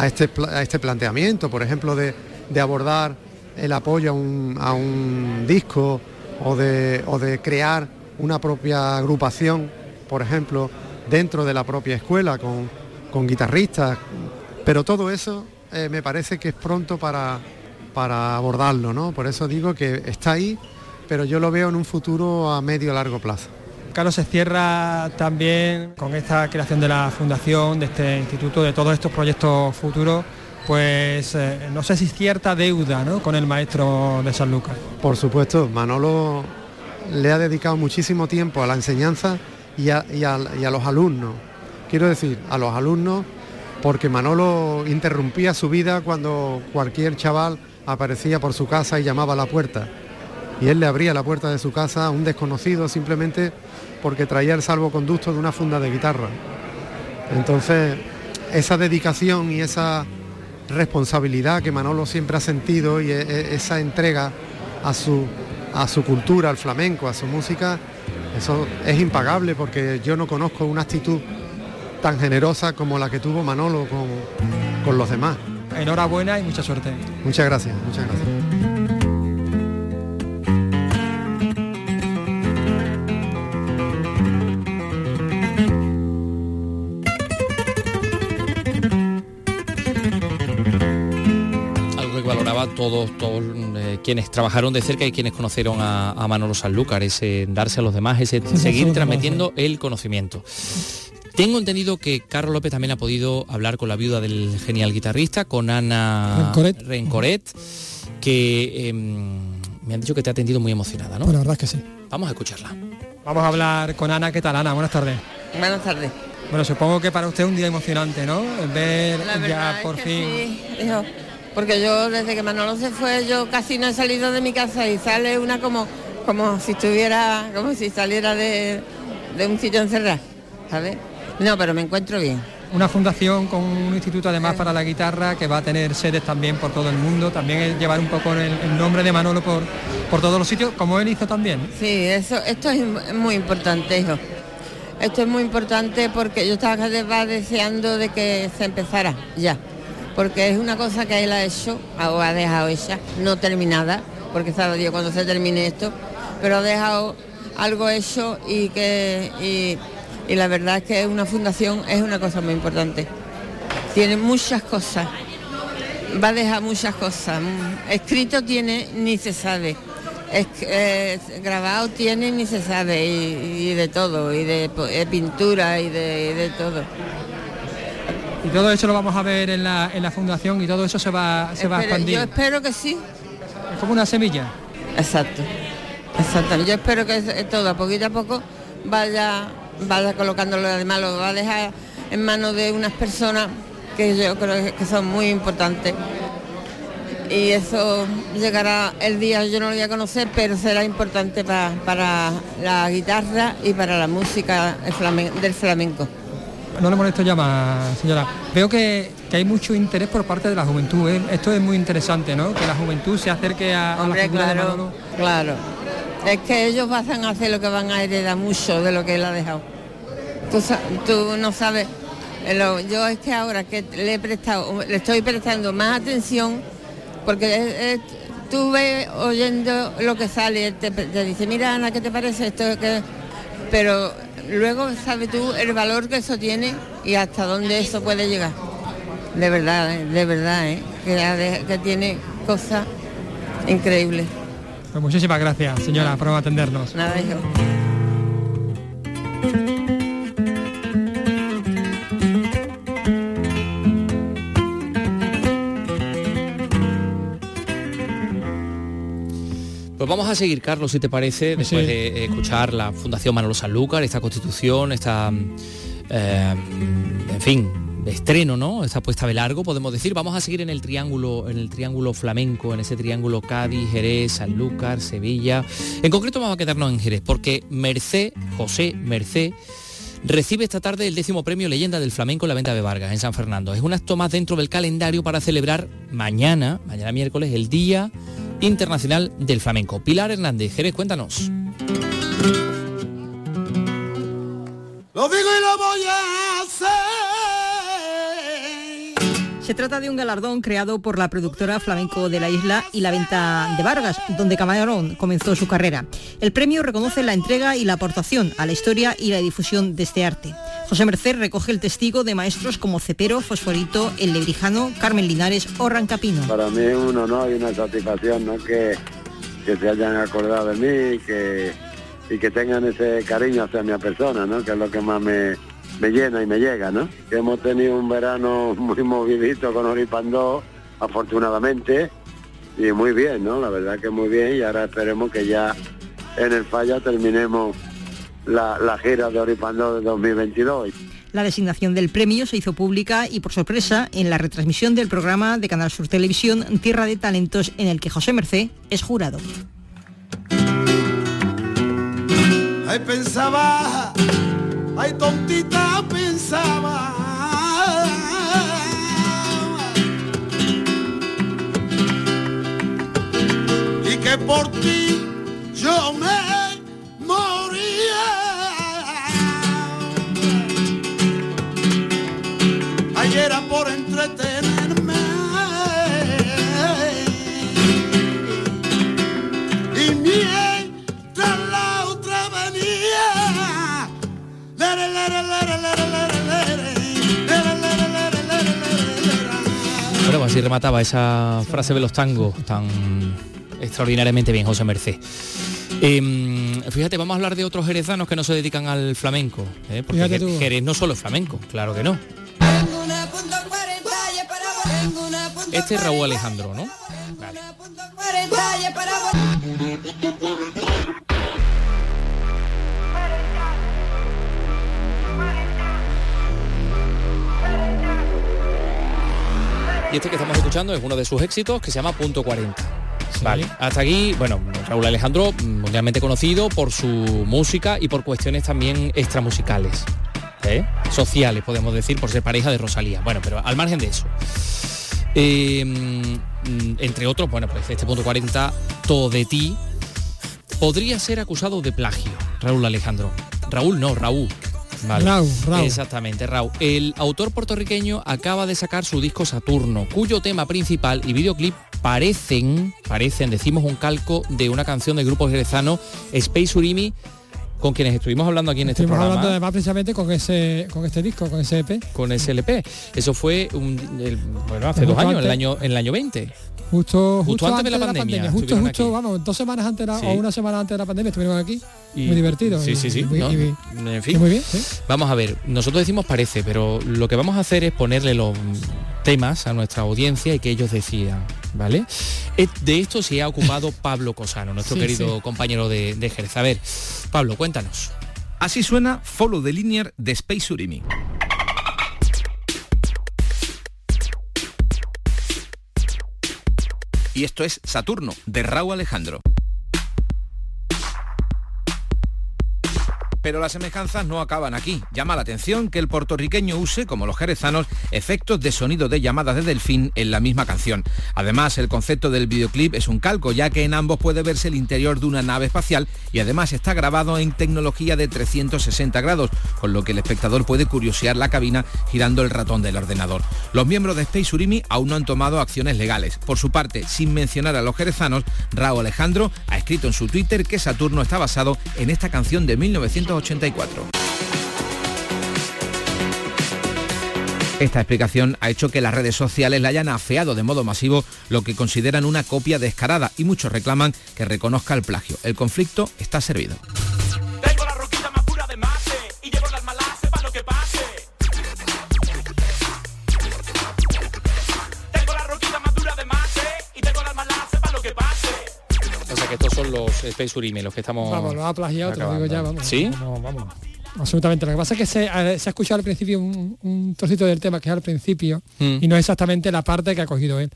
este, a este planteamiento, por ejemplo, de, abordar el apoyo a un, disco o de, o de crear una propia agrupación, por ejemplo, dentro de la propia escuela con, con guitarristas, pero todo eso eh, me parece que es pronto para, para abordarlo, ¿no? Por eso digo que está ahí, pero yo lo veo en un futuro a medio largo plazo. Carlos se cierra también con esta creación de la fundación, de este instituto, de todos estos proyectos futuros, pues eh, no sé si cierta deuda ¿no? con el maestro de San Lucas. Por supuesto, Manolo le ha dedicado muchísimo tiempo a la enseñanza y a, los alumnos. Quiero decir, a los alumnos, porque Manolo interrumpía su vida cuando cualquier chaval aparecía por su casa y llamaba a la puerta y él le abría la puerta de su casa a un desconocido simplemente porque traía el salvoconducto de una funda de guitarra. Entonces, esa dedicación y esa responsabilidad que Manolo siempre ha sentido y e, e, esa entrega a su, a su cultura, al flamenco, a su música, eso es impagable porque yo no conozco una actitud tan generosa como la que tuvo Manolo con, con los demás. Enhorabuena y mucha suerte. Muchas gracias, muchas gracias. todos, todos eh, quienes trabajaron de cerca y quienes conocieron a, Manolo Sanlúcar, ese darse a los demás, ese seguir transmitiendo el conocimiento. Tengo entendido que Carlos López también ha podido hablar con la viuda del genial guitarrista, con Ana Rencoret, que em, me han dicho que te ha atendido muy emocionada, ¿no? Pues la verdad es que sí. Vamos a escucharla. Vamos a hablar con Ana. ¿Qué tal, Ana? Buenas tardes. Buenas tardes. Bueno, supongo que para usted es un día emocionante, ¿no? Ver ya por fin... Sí, porque yo desde que Manolo se fue yo casi no he salido de mi casa y sale una como como si estuviera como si saliera de, un sitio encerrado ¿sabes? no pero me encuentro bien una fundación con un instituto además para la guitarra que va a tener sedes también por todo el mundo, también llevar un poco el, nombre de Manolo por, por todos los sitios, como él hizo también. Sí, eso, esto es muy importante, hijo. Esto es muy importante porque yo estaba deseando de que se empezara ya porque es una cosa que él ha hecho, o ha dejado ella, no terminada, porque sabe Dios cuando se termine esto, pero ha dejado algo hecho y que y, la verdad es que una fundación es una cosa muy importante. Tiene muchas cosas, va a dejar muchas cosas. Escrito tiene ni se sabe. grabado tiene ni se sabe y, de todo, y de, pintura y de todo. Y todo eso lo vamos a ver en la, en la fundación y todo eso se va, se va a expandir. Yo espero que sí. Es como una semilla. Exacto. Exacto. Yo espero que todo a poquito a poco vaya, vaya colocándolo, además lo va a dejar en manos de unas personas que yo creo que son muy importantes. Y eso llegará el día, yo no lo voy a conocer, pero será importante para la guitarra y para la música del flamenco no le molesto ya más, señora. Veo que, hay mucho interés por parte de la juventud. ¿eh? Esto es muy interesante, ¿no? Que la juventud se acerque a, la figura claro, Claro. Es que ellos van a hacer lo que van a heredar mucho de lo que él ha dejado. Tú, no sabes. Yo es que ahora que le he prestado, le estoy prestando más atención, porque tú ves oyendo lo que sale, te, te, dice, mira Ana, ¿qué te parece esto? Pero luego sabes tú el valor que eso tiene y hasta dónde eso puede llegar. De verdad, ¿eh? de verdad, ¿eh? que, tiene cosas increíbles. Pues muchísimas gracias, señora, por atendernos. Nada. A seguir, Carlos, si te parece, después de escuchar la Fundación Manolo Sanlúcar, esta constitución, esta, eh, en fin, estreno, ¿no? Esta puesta de largo, podemos decir. Vamos a seguir en el triángulo, en el triángulo flamenco, en ese triángulo Cádiz, Jerez, Sanlúcar, Sevilla. En concreto vamos a quedarnos en Jerez, porque Merced, José Merced, recibe esta tarde el décimo premio Leyenda del Flamenco en la Venta de Vargas, en San Fernando. Es un acto más dentro del calendario para celebrar mañana, mañana miércoles, el Día internacional del flamenco. Pilar Hernández, Jerez, cuéntanos. Lo. Se trata de un galardón creado por la productora flamenco de la isla y la venta de Vargas, donde Camarón comenzó su carrera. El premio reconoce la entrega y la aportación a la historia y la difusión de este arte. José Merced recoge el testigo de maestros como Cepero, Fosforito, El Lebrijano, Carmen Linares o Rancapino. Para mí es un honor y una satisfacción ¿no? que, que se hayan acordado de mí que, y que tengan ese cariño hacia mi persona, ¿no? que es lo que más me, me llena y me llega, ¿no? Hemos tenido un verano muy movidito con Oripandó, afortunadamente, y muy bien, ¿no? La verdad que muy bien, y ahora esperemos que ya en el falla terminemos la, la gira de Oripandó de 2022. La designación del premio se hizo pública y por sorpresa en la retransmisión del programa de Canal Sur Televisión Tierra de Talentos en el que José Mercé es jurado. Ay, pensaba, ay, tontita pensaba. Y que por ti yo me Bueno, pues así remataba esa frase de los tangos tan extraordinariamente bien, José Merced. Em, fíjate, vamos a hablar de otros jerezanos que no se dedican al flamenco, ¿eh? porque Jer-. Jerez no solo es flamenco, claro que no. Este es Raúl Alejandro, ¿no? Y este que estamos escuchando es uno de sus éxitos que se llama Punto 40. Vale, hasta aquí, bueno, Raúl Alejandro, mundialmente conocido por su música y por cuestiones también extramusicales, ¿eh? sociales, podemos decir, por ser pareja de Rosalía. Bueno, pero al margen de eso. Eh, mm, entre otros, bueno, pues este punto 40, todo de ti, podría ser acusado de plagio, Raúl Alejandro. Raúl no, Raúl. Vale. Raúl, Raúl. Exactamente, Raúl. El autor puertorriqueño acaba de sacar su disco Saturno, cuyo tema principal y videoclip parecen, parecen, decimos un calco de una canción del grupo jerezano Space Urimi, con quienes estuvimos hablando aquí en este Estuvimos programa. hablando además precisamente con ese con este disco, con ese EP. con SLP. Eso fue un- el- bueno, hace dos años, en el año, en el año 20. Justo, Justo antes de la pandemia Justo, justo, aquí. vamos, dos semanas antes de la- Sí. o una semana antes de la pandemia estuvieron aquí. Y- muy divertido. Sí, y- sí, sí. y muy- ¿no? y- en fin. muy bien, sí. Vamos a ver, nosotros decimos parece, pero lo que vamos a hacer es ponerle los temas a nuestra audiencia y que ellos decidan, ¿vale? Eh, De esto se ha ocupado Pablo Cosano, nuestro Sí, querido sí. compañero de, de Jerez. A ver, Pablo, cuéntanos. Así suena Follow the Linear de Space Urimi. Y esto es Saturno, de Raúl Alejandro. Pero las semejanzas no acaban aquí. Llama la atención que el puertorriqueño use, como los jerezanos, efectos de sonido de llamadas de delfín en la misma canción. Además, el concepto del videoclip es un calco, ya que en ambos puede verse el interior de una nave espacial y además está grabado en tecnología de 360 grados, con lo que el espectador puede curiosear la cabina girando el ratón del ordenador. Los miembros de Space Urimi aún no han tomado acciones legales. Por su parte, sin mencionar a los jerezanos, Raúl Alejandro ha escrito en su Twitter que Saturno está basado en esta canción de 1984. Esta explicación ha hecho que las redes sociales la hayan afeado de modo masivo, lo que consideran una copia descarada y muchos reclaman que reconozca el plagio. El conflicto está servido. Los Space Urimi, los que estamos... Vamos, ha plagiado, te lo digo ya, acabando. vamos. ¿Sí? Vamos, vamos. Absolutamente. Lo que pasa es que se, a- se ha escuchado al principio un, un trocito del tema que es al principio Mm. y no es exactamente la parte que ha cogido él,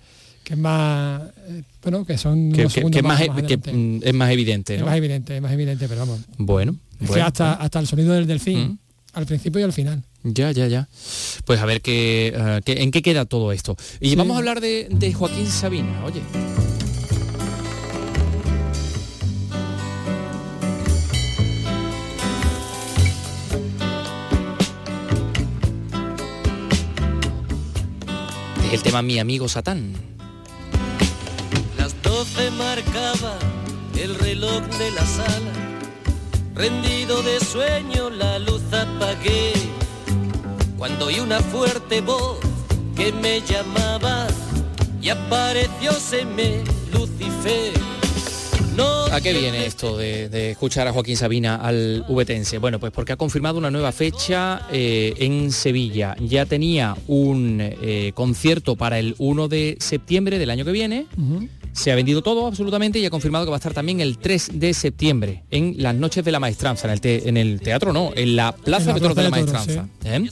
que es más, eh, bueno, que son Que, unos que- más, más, e- más que, adelante. es más evidente, Es más evidente, es más evidente, pero vamos. Bueno, Es que bueno. hasta, hasta el sonido del delfín, Mm. al principio y al final. Ya, ya, ya. Pues a ver qué, eh, en qué queda todo esto. Y Sí. vamos a hablar de, de Joaquín Sabina, oye. Es el tema Mi amigo Satán. Las doce marcaba el reloj de la sala. Rendido de sueño la luz apagué. Cuando oí una fuerte voz que me llamaba y apareció me Lucifer. ¿A qué viene esto de, de escuchar a Joaquín Sabina al VTense? Bueno, pues porque ha confirmado una nueva fecha eh, en Sevilla. Ya tenía un eh, concierto para el 1 de septiembre del año que viene. Se ha vendido todo absolutamente y ha confirmado que va a estar también el 3 de septiembre en las noches de la maestranza, en el, te- en el teatro no, en la Plaza En la de Toros de la Maestranza. ¿eh?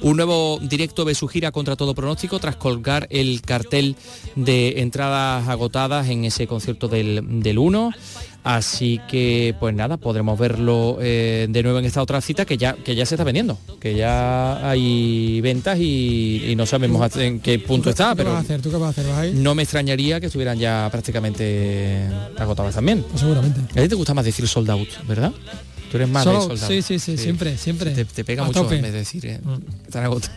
Un nuevo directo de su gira contra todo pronóstico tras colgar el cartel de entradas agotadas en ese concierto del, del 1. Así que, pues nada, podremos verlo eh, de nuevo en esta otra cita que ya, que ya se está vendiendo, que ya hay ventas y, y no sabemos en qué punto está, ¿Tú qué vas a pero hacer? ¿Tú qué vas a hacer? ¿Vas a ir? no me extrañaría que estuvieran ya prácticamente agotadas también. Pues seguramente. A ti te gusta más decir sold out, ¿verdad? Tú eres más Sold de out, sold out. sí, sí, sí, siempre, siempre. Te, te pega A mucho tope. en vez de decir, eh, están agotadas.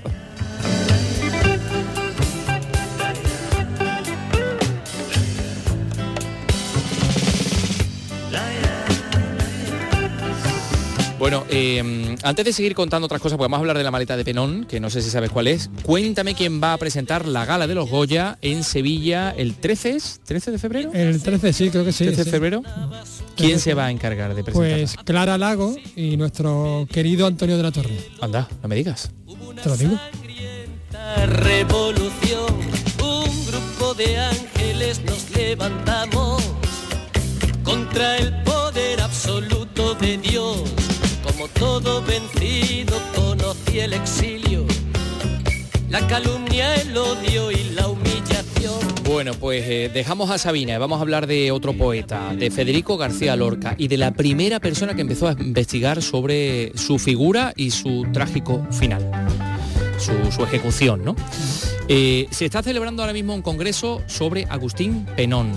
Bueno, eh, antes de seguir contando otras cosas, podemos hablar de la maleta de Penón, que no sé si sabes cuál es. Cuéntame quién va a presentar la gala de los Goya en Sevilla el 13, ¿es? ¿13 de febrero? El 13 sí, creo que sí. 13 de sí. febrero. ¿Quién se va a encargar de presentar? Pues Clara Lago y nuestro querido Antonio de la Torre. Anda, no me digas. Te lo digo. Revolución, un grupo de ángeles nos levantamos contra el poder absoluto de Dios. Como todo vencido conocí el exilio, la calumnia, el odio y la humillación. Bueno, pues eh, dejamos a Sabina y vamos a hablar de otro poeta, de Federico García Lorca y de la primera persona que empezó a investigar sobre su figura y su trágico final, su, su ejecución, ¿no? Eh, se está celebrando ahora mismo un congreso sobre Agustín Penón,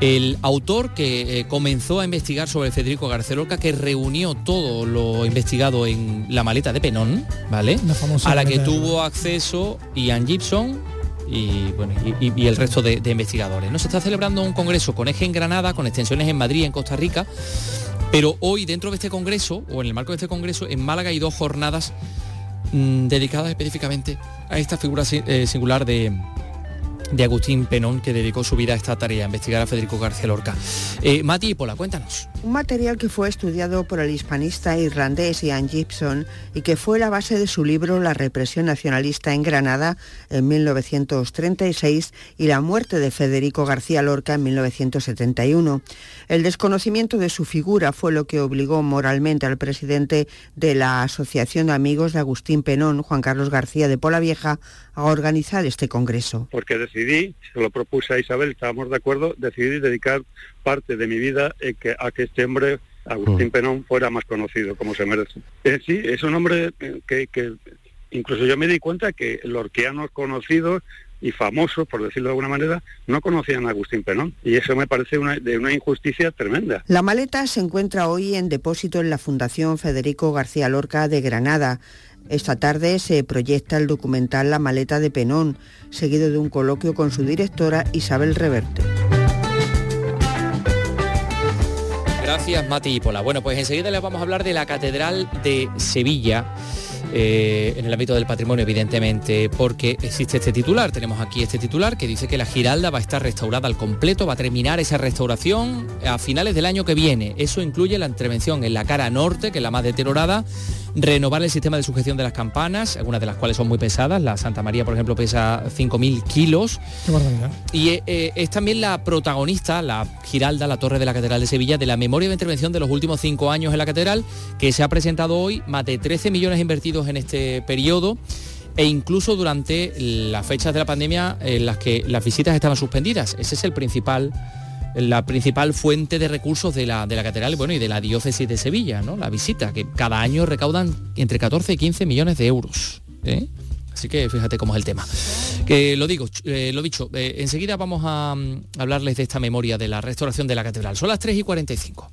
el autor que eh, comenzó a investigar sobre Federico García Lorca, que reunió todo lo investigado en la maleta de Penón, ¿vale? La famosa A la que tuvo acceso Ian Gibson y, bueno, y, el resto de, de investigadores. ¿no? Se está celebrando un congreso con eje en Granada, con extensiones en Madrid en Costa Rica, pero hoy dentro de este congreso, o en el marco de este congreso, en Málaga hay dos jornadas mm, dedicadas específicamente a esta figura eh, singular de, de Agustín Penón, que dedicó su vida a esta tarea, a investigar a Federico García Lorca. Eh, Mati y Pola, cuéntanos. Un material que fue estudiado por el hispanista irlandés Ian Gibson y que fue la base de su libro La represión nacionalista en Granada en 1936 y la muerte de Federico García Lorca en 1971. El desconocimiento de su figura fue lo que obligó moralmente al presidente de la Asociación de Amigos de Agustín Penón, Juan Carlos García de Pola Vieja, a organizar este congreso. porque decidí, se lo propuse a Isabel, estábamos de acuerdo, decidí dedicar parte de mi vida eh, que- a que este hombre, Agustín Penón, fuera más conocido como se merece. Eh, sí, es un hombre eh, que, que incluso yo me di cuenta que lorquianos conocidos y famosos, por decirlo de alguna manera, no conocían a Agustín Penón. Y eso me parece una, de una injusticia tremenda. La maleta se encuentra hoy en depósito en la Fundación Federico García Lorca de Granada. Esta tarde se proyecta el documental La maleta de Penón, seguido de un coloquio con su directora Isabel Reverte. Gracias, Mati y Pola. Bueno, pues enseguida les vamos a hablar de la Catedral de Sevilla. eh, en el ámbito del patrimonio, evidentemente, porque existe este titular. Tenemos aquí este titular que dice que la Giralda va a estar restaurada al completo, va a terminar esa restauración a finales del año que viene. Eso incluye la intervención en la cara norte, que es la más deteriorada, renovar el sistema de sujeción de las campanas, algunas de las cuales son muy pesadas. La Santa María, por ejemplo, pesa 5.000 kilos. Qué barbaridad. Y eh, eh, es también la protagonista, la Giralda, la torre de la Catedral de Sevilla, de la memoria de intervención de los últimos cinco años en la Catedral, que se ha presentado hoy, más de 13 millones invertidos en este periodo e incluso durante las fechas de la pandemia en las que las visitas estaban suspendidas. Ese es el principal la principal fuente de recursos de la, de la catedral bueno, y de la diócesis de Sevilla, ¿no? La visita, que cada año recaudan entre 14 y 15 millones de euros. ¿eh? Así que fíjate cómo es el tema. Que lo digo, eh, lo dicho, eh, enseguida vamos a mm, hablarles de esta memoria de la restauración de la catedral. Son las 3 y 45.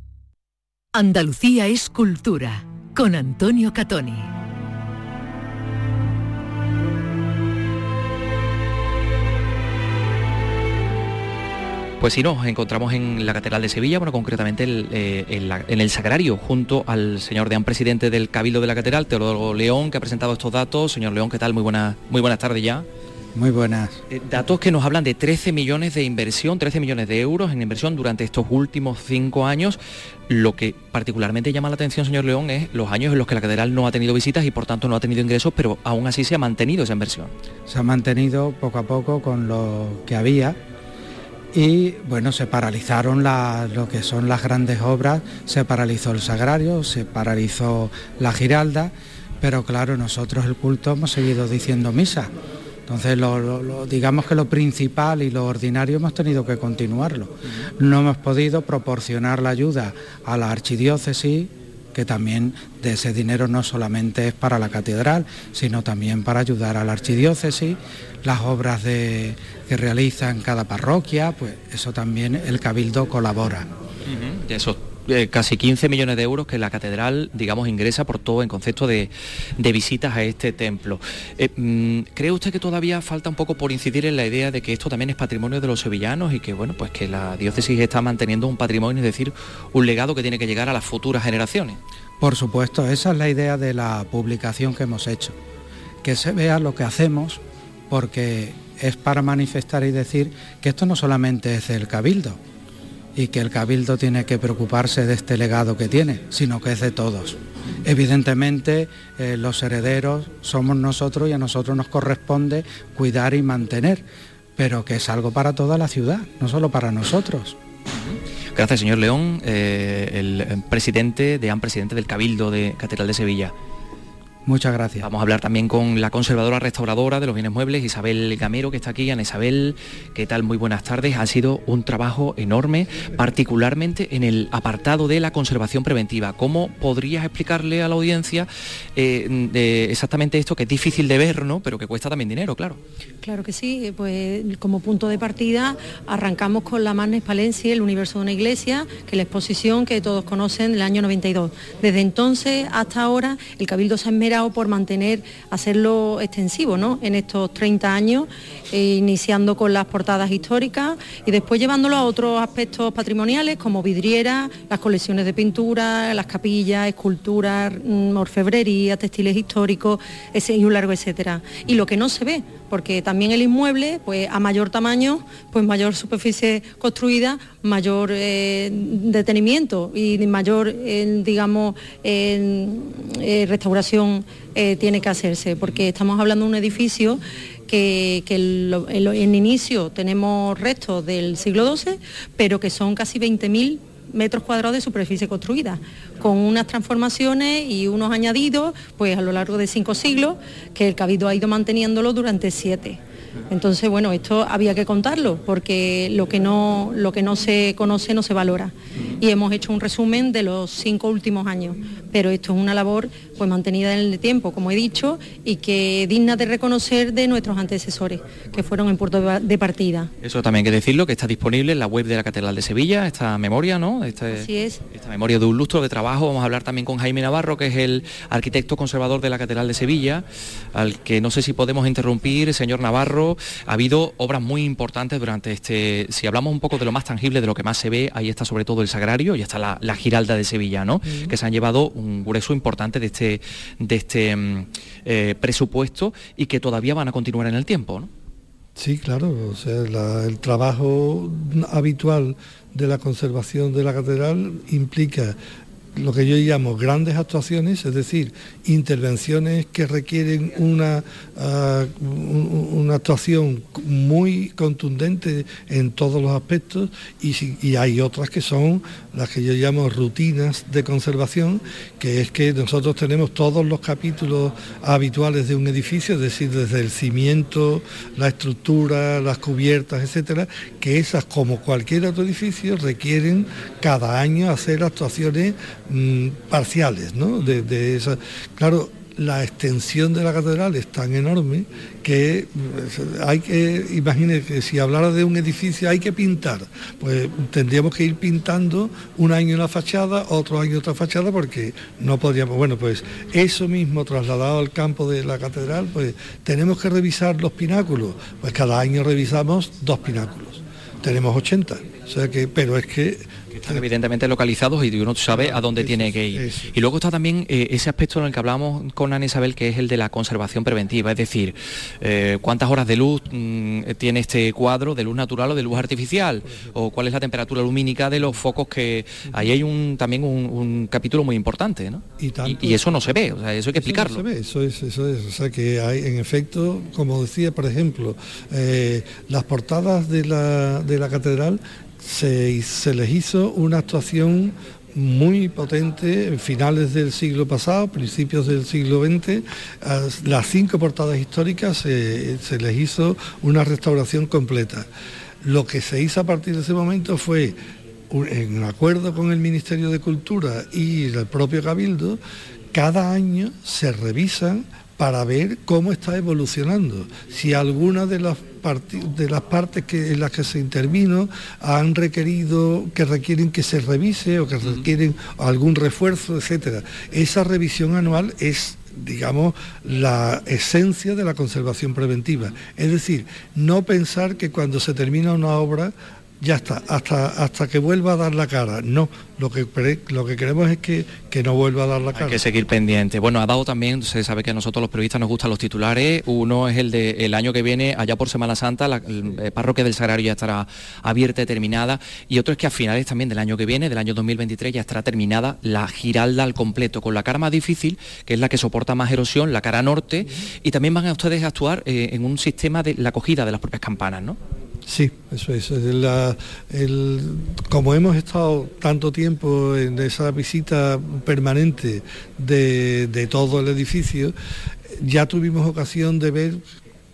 Andalucía es cultura, con Antonio Catoni. Pues sí, nos encontramos en la Catedral de Sevilla, bueno, concretamente eh, en, el Sagrario, junto al señor deán presidente del Cabildo de la Catedral, Teodoro León, que ha presentado estos datos. Señor León, ¿qué tal? Muy, buenas muy buenas tardes ya. Muy buenas. Eh, datos que nos hablan de 13 millones de inversión, 13 millones de euros en inversión durante estos últimos cinco años. Lo que particularmente llama la atención, señor León, es los años en los que la catedral no ha tenido visitas y por tanto no ha tenido ingresos, pero aún así se ha mantenido esa inversión. Se ha mantenido poco a poco con lo que había y bueno, se paralizaron la- lo que son las grandes obras, se paralizó el Sagrario, se paralizó la Giralda, pero claro, nosotros el culto hemos seguido diciendo misa. Entonces, lo- digamos que lo principal y lo ordinario hemos tenido que continuarlo. No hemos podido proporcionar la ayuda a la archidiócesis, que también de ese dinero no solamente es para la catedral, sino también para ayudar a la archidiócesis, las obras que realiza en cada parroquia, pues eso también el cabildo colabora. de esos eh, casi 15 millones de euros que la catedral, digamos, ingresa por todo en concepto de, de visitas a este templo. Eh, mm, ¿Cree usted que todavía falta un poco por incidir en la idea de que esto también es patrimonio de los sevillanos y que, bueno, pues que la diócesis está manteniendo un patrimonio, es decir, un legado que tiene que llegar a las futuras generaciones? Por supuesto, esa es la idea de la publicación que hemos hecho, que se vea lo que hacemos, porque es para manifestar y decir que esto no solamente es del cabildo y que el cabildo tiene que preocuparse de este legado que tiene, sino que es de todos. Evidentemente, eh, los herederos somos nosotros y a nosotros nos corresponde cuidar y mantener, pero que es algo para toda la ciudad, no solo para nosotros. Gracias, señor León, eh, el presidente, deán presidente del Cabildo de Catedral de Sevilla. Muchas gracias. Vamos a hablar también con la conservadora restauradora de los bienes muebles, Isabel Gamero, que está aquí. Ana Isabel, ¿qué tal? Muy buenas tardes. Ha sido un trabajo enorme, particularmente en el apartado de la conservación preventiva. ¿Cómo podrías explicarle a la audiencia eh, exactamente esto, que es difícil de ver, ¿no? pero que cuesta también dinero, claro? Claro que sí, pues como punto de partida arrancamos con la Magna Palencia, el universo de una iglesia, que es la exposición que todos conocen del año 92. Desde entonces hasta ahora el Cabildo se ha esmerado por mantener, hacerlo extensivo ¿no? en estos 30 años, eh, iniciando con las portadas históricas y después llevándolo a otros aspectos patrimoniales como vidriera, las colecciones de pintura, las capillas, esculturas, mm, orfebrería, textiles históricos y un largo etcétera. Y lo que no se ve, porque también el inmueble, pues a mayor tamaño, pues mayor superficie construida, mayor eh, detenimiento y mayor, eh, digamos, eh, restauración tiene que hacerse, porque estamos hablando de un edificio que, en, en inicio tenemos restos del siglo XII, pero que son casi 20.000 metros cuadrados de superficie construida, con unas transformaciones y unos añadidos pues a lo largo de cinco siglos, que el Cabildo ha ido manteniéndolo durante siete. Entonces, bueno, esto había que contarlo, porque lo que no, lo que no se conoce no se valora. Y hemos hecho un resumen de los cinco últimos años, pero esto es una labor pues mantenida en el tiempo, como he dicho, y que digna de reconocer de nuestros antecesores, que fueron en punto de de partida. Eso también hay que decirlo, que está disponible en la web de la Catedral de Sevilla, esta memoria, ¿no? Este- Así es. esta memoria de un lustro de trabajo. Vamos a hablar también con Jaime Navarro, que es el arquitecto conservador de la Catedral de Sevilla, al que no sé si podemos interrumpir, señor Navarro. Ha habido obras muy importantes durante este. Si hablamos un poco de lo más tangible, de lo que más se ve, ahí está sobre todo el Sagrario y está la, la Giralda de Sevilla, ¿no? Que se han llevado un grueso importante de este, de este mm, eh, presupuesto y que todavía van a continuar en el tiempo, ¿no? Sí, claro, o sea, la- el trabajo habitual de la conservación de la catedral implica lo que yo llamo grandes actuaciones, es decir, intervenciones que requieren una, ah, una actuación muy contundente en todos los aspectos y, y, hay otras que son las que yo llamo rutinas de conservación, que es que nosotros tenemos todos los capítulos habituales de un edificio, es decir, desde el cimiento, la estructura, las cubiertas, etcétera, que esas como cualquier otro edificio requieren cada año hacer actuaciones Mm, parciales, ¿no? De, esa, claro, la extensión de la catedral es tan enorme que mm, hay que, imagínese que si hablara de un edificio hay que pintar, pues tendríamos que ir pintando un año una fachada, otro año otra fachada, porque no podríamos, bueno, pues eso mismo trasladado al campo de la catedral, pues tenemos que revisar los pináculos, pues cada año revisamos dos pináculos, tenemos 80, o sea que, pero es que están evidentemente localizados y uno sabe a dónde tiene que ir. Y luego está también eh, ese aspecto en el que hablábamos con Ana Isabel, que es el de la conservación preventiva, es decir, eh, cuántas horas de luz mm, tiene este cuadro, de luz natural o de luz artificial, o cuál es la temperatura lumínica de los focos que... Ahí hay un, también un, capítulo muy importante, ¿no? Y, eso no se ve, o sea, eso hay que explicarlo. Eso, no se ve, eso es, eso es, o sea que hay, en efecto, como decía, por ejemplo, eh, las portadas de la, de la catedral se, les hizo una actuación muy potente en finales del siglo pasado, principios del siglo XX. Las cinco portadas históricas se, les hizo una restauración completa. Lo que se hizo a partir de ese momento fue, en acuerdo con el Ministerio de Cultura y el propio Cabildo, cada año se revisan para ver cómo está evolucionando. Si alguna de las, de las partes que, en las que se intervino han requerido, que requieren que se revise o que requieren algún refuerzo, etcétera. Esa revisión anual es digamos, la esencia de la conservación preventiva. Es decir, no pensar que cuando se termina una obra ya está, hasta, hasta que vuelva a dar la cara. No, lo que, lo que queremos es que, que no vuelva a dar la cara. Hay que seguir pendiente. Bueno, ha dado también, se sabe que a nosotros los periodistas nos gustan los titulares. Uno es el de el año que viene, allá por Semana Santa, la parroquia del Sagrario ya estará abierta y terminada. Y otro es que a finales también del año que viene, del año 2023, ya estará terminada la Giralda al completo, con la cara más difícil, que es la que soporta más erosión, la cara norte. Y también van a ustedes a actuar eh, en un sistema de la acogida de las propias campanas, ¿no? Sí, eso es. como hemos estado tanto tiempo en esa visita permanente de, todo el edificio, ya tuvimos ocasión de ver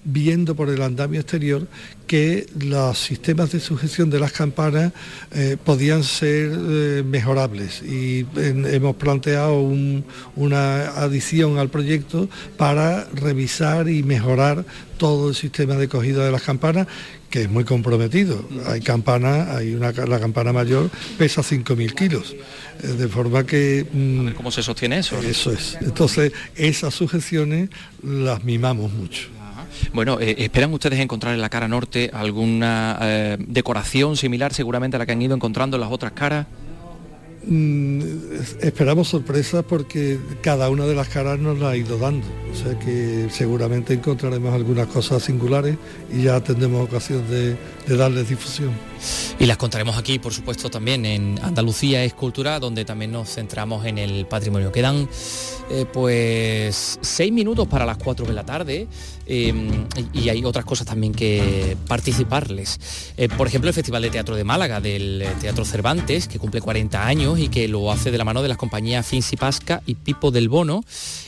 viendo por el andamio exterior que los sistemas de sujeción de las campanas eh, podían ser eh, mejorables y hemos planteado una adición al proyecto para revisar y mejorar todo el sistema de cogida de las campanas que es muy comprometido. Hay campana, hay una, la campana mayor pesa 5.000 kilos, eh, de forma que... Mm, ¿Cómo se sostiene eso? Eso es. Entonces, esas sujeciones las mimamos mucho. Bueno, eh, ¿esperan ustedes encontrar en la cara norte alguna eh, decoración similar seguramente a la que han ido encontrando en las otras caras? Mm, esperamos sorpresas porque cada una de las caras nos la ha ido dando. O sea que seguramente encontraremos algunas cosas singulares y ya tendremos ocasión de, darles difusión. Y las contaremos aquí, por supuesto, también en Andalucía Escultura, donde también nos centramos en el patrimonio. Quedan eh, pues seis minutos para las cuatro de la tarde. Em, y hay otras cosas también que participarles. Eh, por ejemplo, el Festival de Teatro de Málaga, del Teatro Cervantes, que cumple 40 años y que lo hace de la mano de las compañías Finzi Pasca y Pipo del Bono.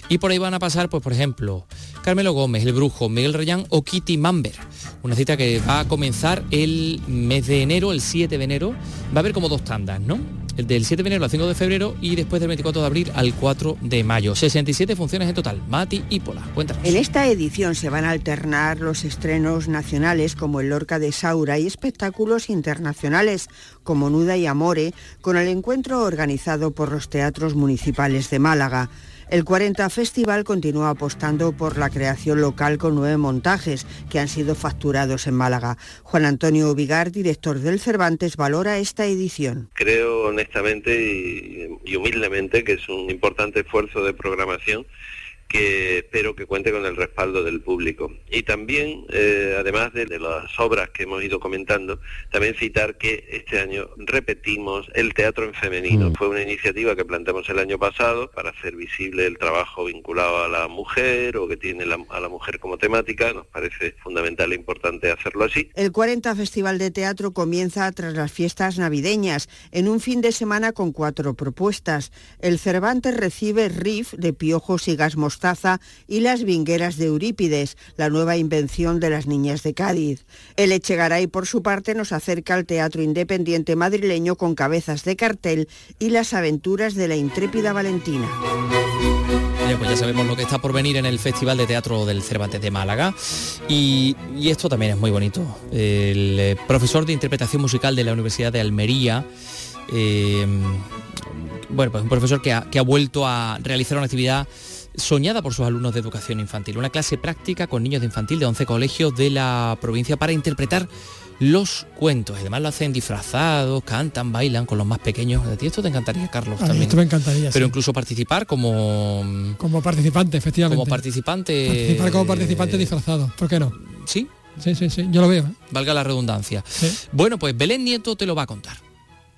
Y por ahí van a pasar, pues por ejemplo, Carmelo Gómez, El Brujo, Miguel Reyán o Kitty Mamber. Una cita que va a comenzar el mes de enero, el 7 de enero. Va a haber como dos tandas, ¿no? El del 7 de enero al 5 de febrero y después del 24 de abril al 4 de mayo. 67 funciones en total. Mati y Pola, cuéntanos. En esta edición se van a alternar los estrenos nacionales como el Lorca de Saura y espectáculos internacionales como Nuda y Amore con el encuentro organizado por los teatros municipales de Málaga. El 40 Festival continúa apostando por la creación local con nueve montajes que han sido facturados en Málaga. Juan Antonio Vigar, director del Cervantes, valora esta edición. Creo honestamente y, humildemente que es un importante esfuerzo de programación que espero que cuente con el respaldo del público. Y también, eh, además de, las obras que hemos ido comentando, también citar que este año repetimos el teatro en femenino. Mm. Fue una iniciativa que planteamos el año pasado para hacer visible el trabajo vinculado a la mujer o que tiene a la mujer como temática. Nos parece fundamental e importante hacerlo así. El 40 Festival de Teatro comienza tras las fiestas navideñas, en un fin de semana con cuatro propuestas. El Cervantes recibe Riff de Piojos y Gas Mostaza y Las Vingueras de Eurípides, la nueva invención de las niñas de Cádiz. El Echegaray, por su parte, nos acerca al teatro independiente madrileño con cabezas de cartel y las aventuras de la intrépida Valentina. pues ya sabemos lo que está por venir en el Festival de Teatro del Cervantes de Málaga. Y, esto también es muy bonito. El eh, profesor de interpretación musical de la Universidad de Almería, eh, bueno, pues un profesor que ha, que ha vuelto a realizar una actividad soñada por sus alumnos de educación infantil, una clase práctica con niños de infantil de 11 colegios de la provincia para interpretar los cuentos. Además lo hacen disfrazados, cantan, bailan con los más pequeños. A ti esto te encantaría, Carlos. también. Esto me encantaría. Pero incluso participar como... Como participante, efectivamente. Como participante... Participar como participante disfrazado, ¿por qué no? Sí. Sí, sí, sí, yo lo veo. ¿eh? Valga la redundancia. Bueno, pues Belén Nieto te lo va a contar.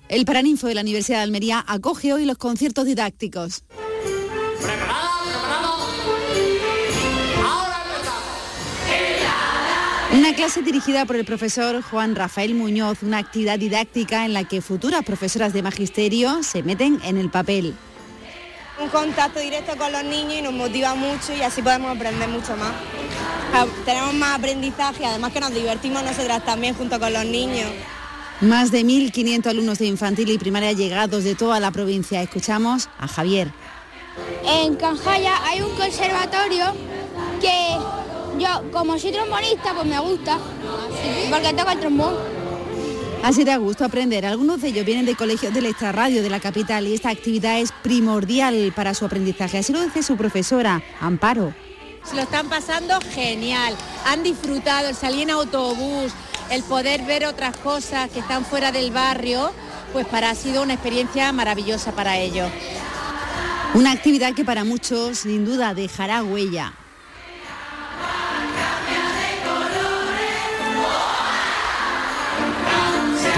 El Paraninfo de la Universidad de Almería acoge hoy los conciertos didácticos. Una clase dirigida por el profesor Juan Rafael Muñoz, una actividad didáctica en la que futuras profesoras de magisterio se meten en el papel. Un contacto directo con los niños y nos motiva mucho y así podemos aprender mucho más. Tenemos más aprendizaje, además que nos divertimos nosotras también junto con los niños. Más de 1.500 alumnos de infantil y primaria llegados de toda la provincia. Escuchamos a Javier. En Canjaya hay un conservatorio que yo, como soy trombonista, pues me gusta, porque toco el trombón. Así da gusto aprender. Algunos de ellos vienen de colegios del extrarradio de la capital y esta actividad es primordial para su aprendizaje. Así lo dice su profesora, Amparo. Se lo están pasando genial. Han disfrutado el salir en autobús, el poder ver otras cosas que están fuera del barrio, pues para ha sido una experiencia maravillosa para ellos. Una actividad que para muchos sin duda dejará huella.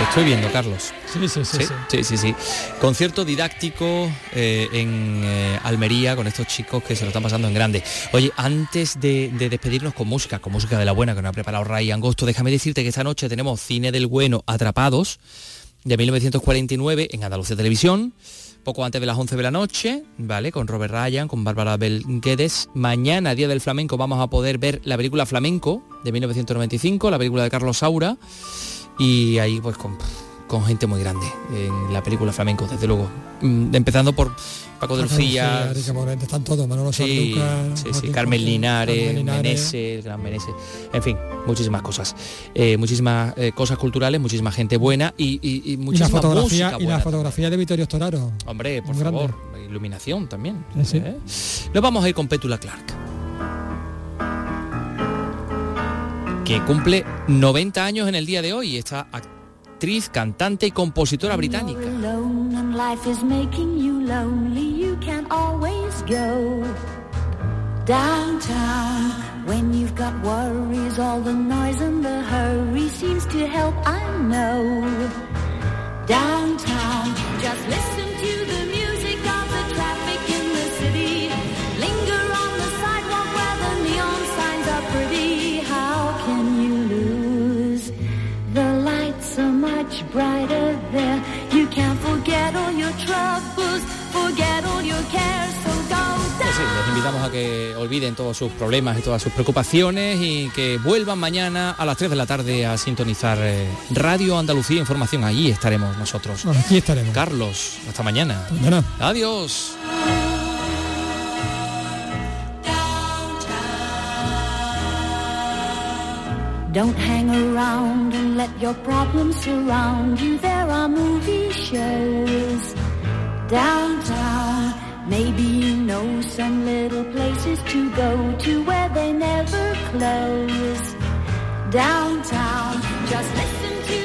Estoy viendo, Carlos. Sí, sí, sí. Sí, sí, sí. Concierto didáctico eh, en eh, Almería con estos chicos que se lo están pasando en grande. Oye, antes de, despedirnos con música, con música de la buena que nos ha preparado Ray Angosto, déjame decirte que esta noche tenemos Cine del Bueno Atrapados de 1949 en Andalucía Televisión poco antes de las 11 de la noche, ¿vale? Con Robert Ryan, con Bárbara Belguedes. Mañana, Día del Flamenco, vamos a poder ver la película Flamenco de 1995, la película de Carlos Saura y ahí pues con, gente muy grande en la película flamenco, desde luego. Mm, empezando por Paco de Lucía. están todos, Manolo sí, sí, Carmen Linares, Meneses, Gran Meneses, en fin, muchísimas cosas. Eh, muchísimas eh, cosas culturales, muchísima gente buena y, y, muchísima la fotografía, música Y la fotografía de Vittorio Storaro. Hombre, por favor, iluminación también. ¿eh? Nos vamos a ir con Pétula Clark. Que cumple 90 años en el día de hoy. Esta actriz, cantante y compositora británica. Downtown, just listen les invitamos a que olviden todos sus problemas y todas sus preocupaciones y que vuelvan mañana a las 3 de la tarde a sintonizar eh, Radio Andalucía Información. Allí estaremos nosotros. aquí estaremos. Carlos, hasta mañana. mañana. Adiós. Don't hang around and let your problems surround you. There are movie shows downtown. Maybe you know some little places to go to where they never close. Downtown, just listen to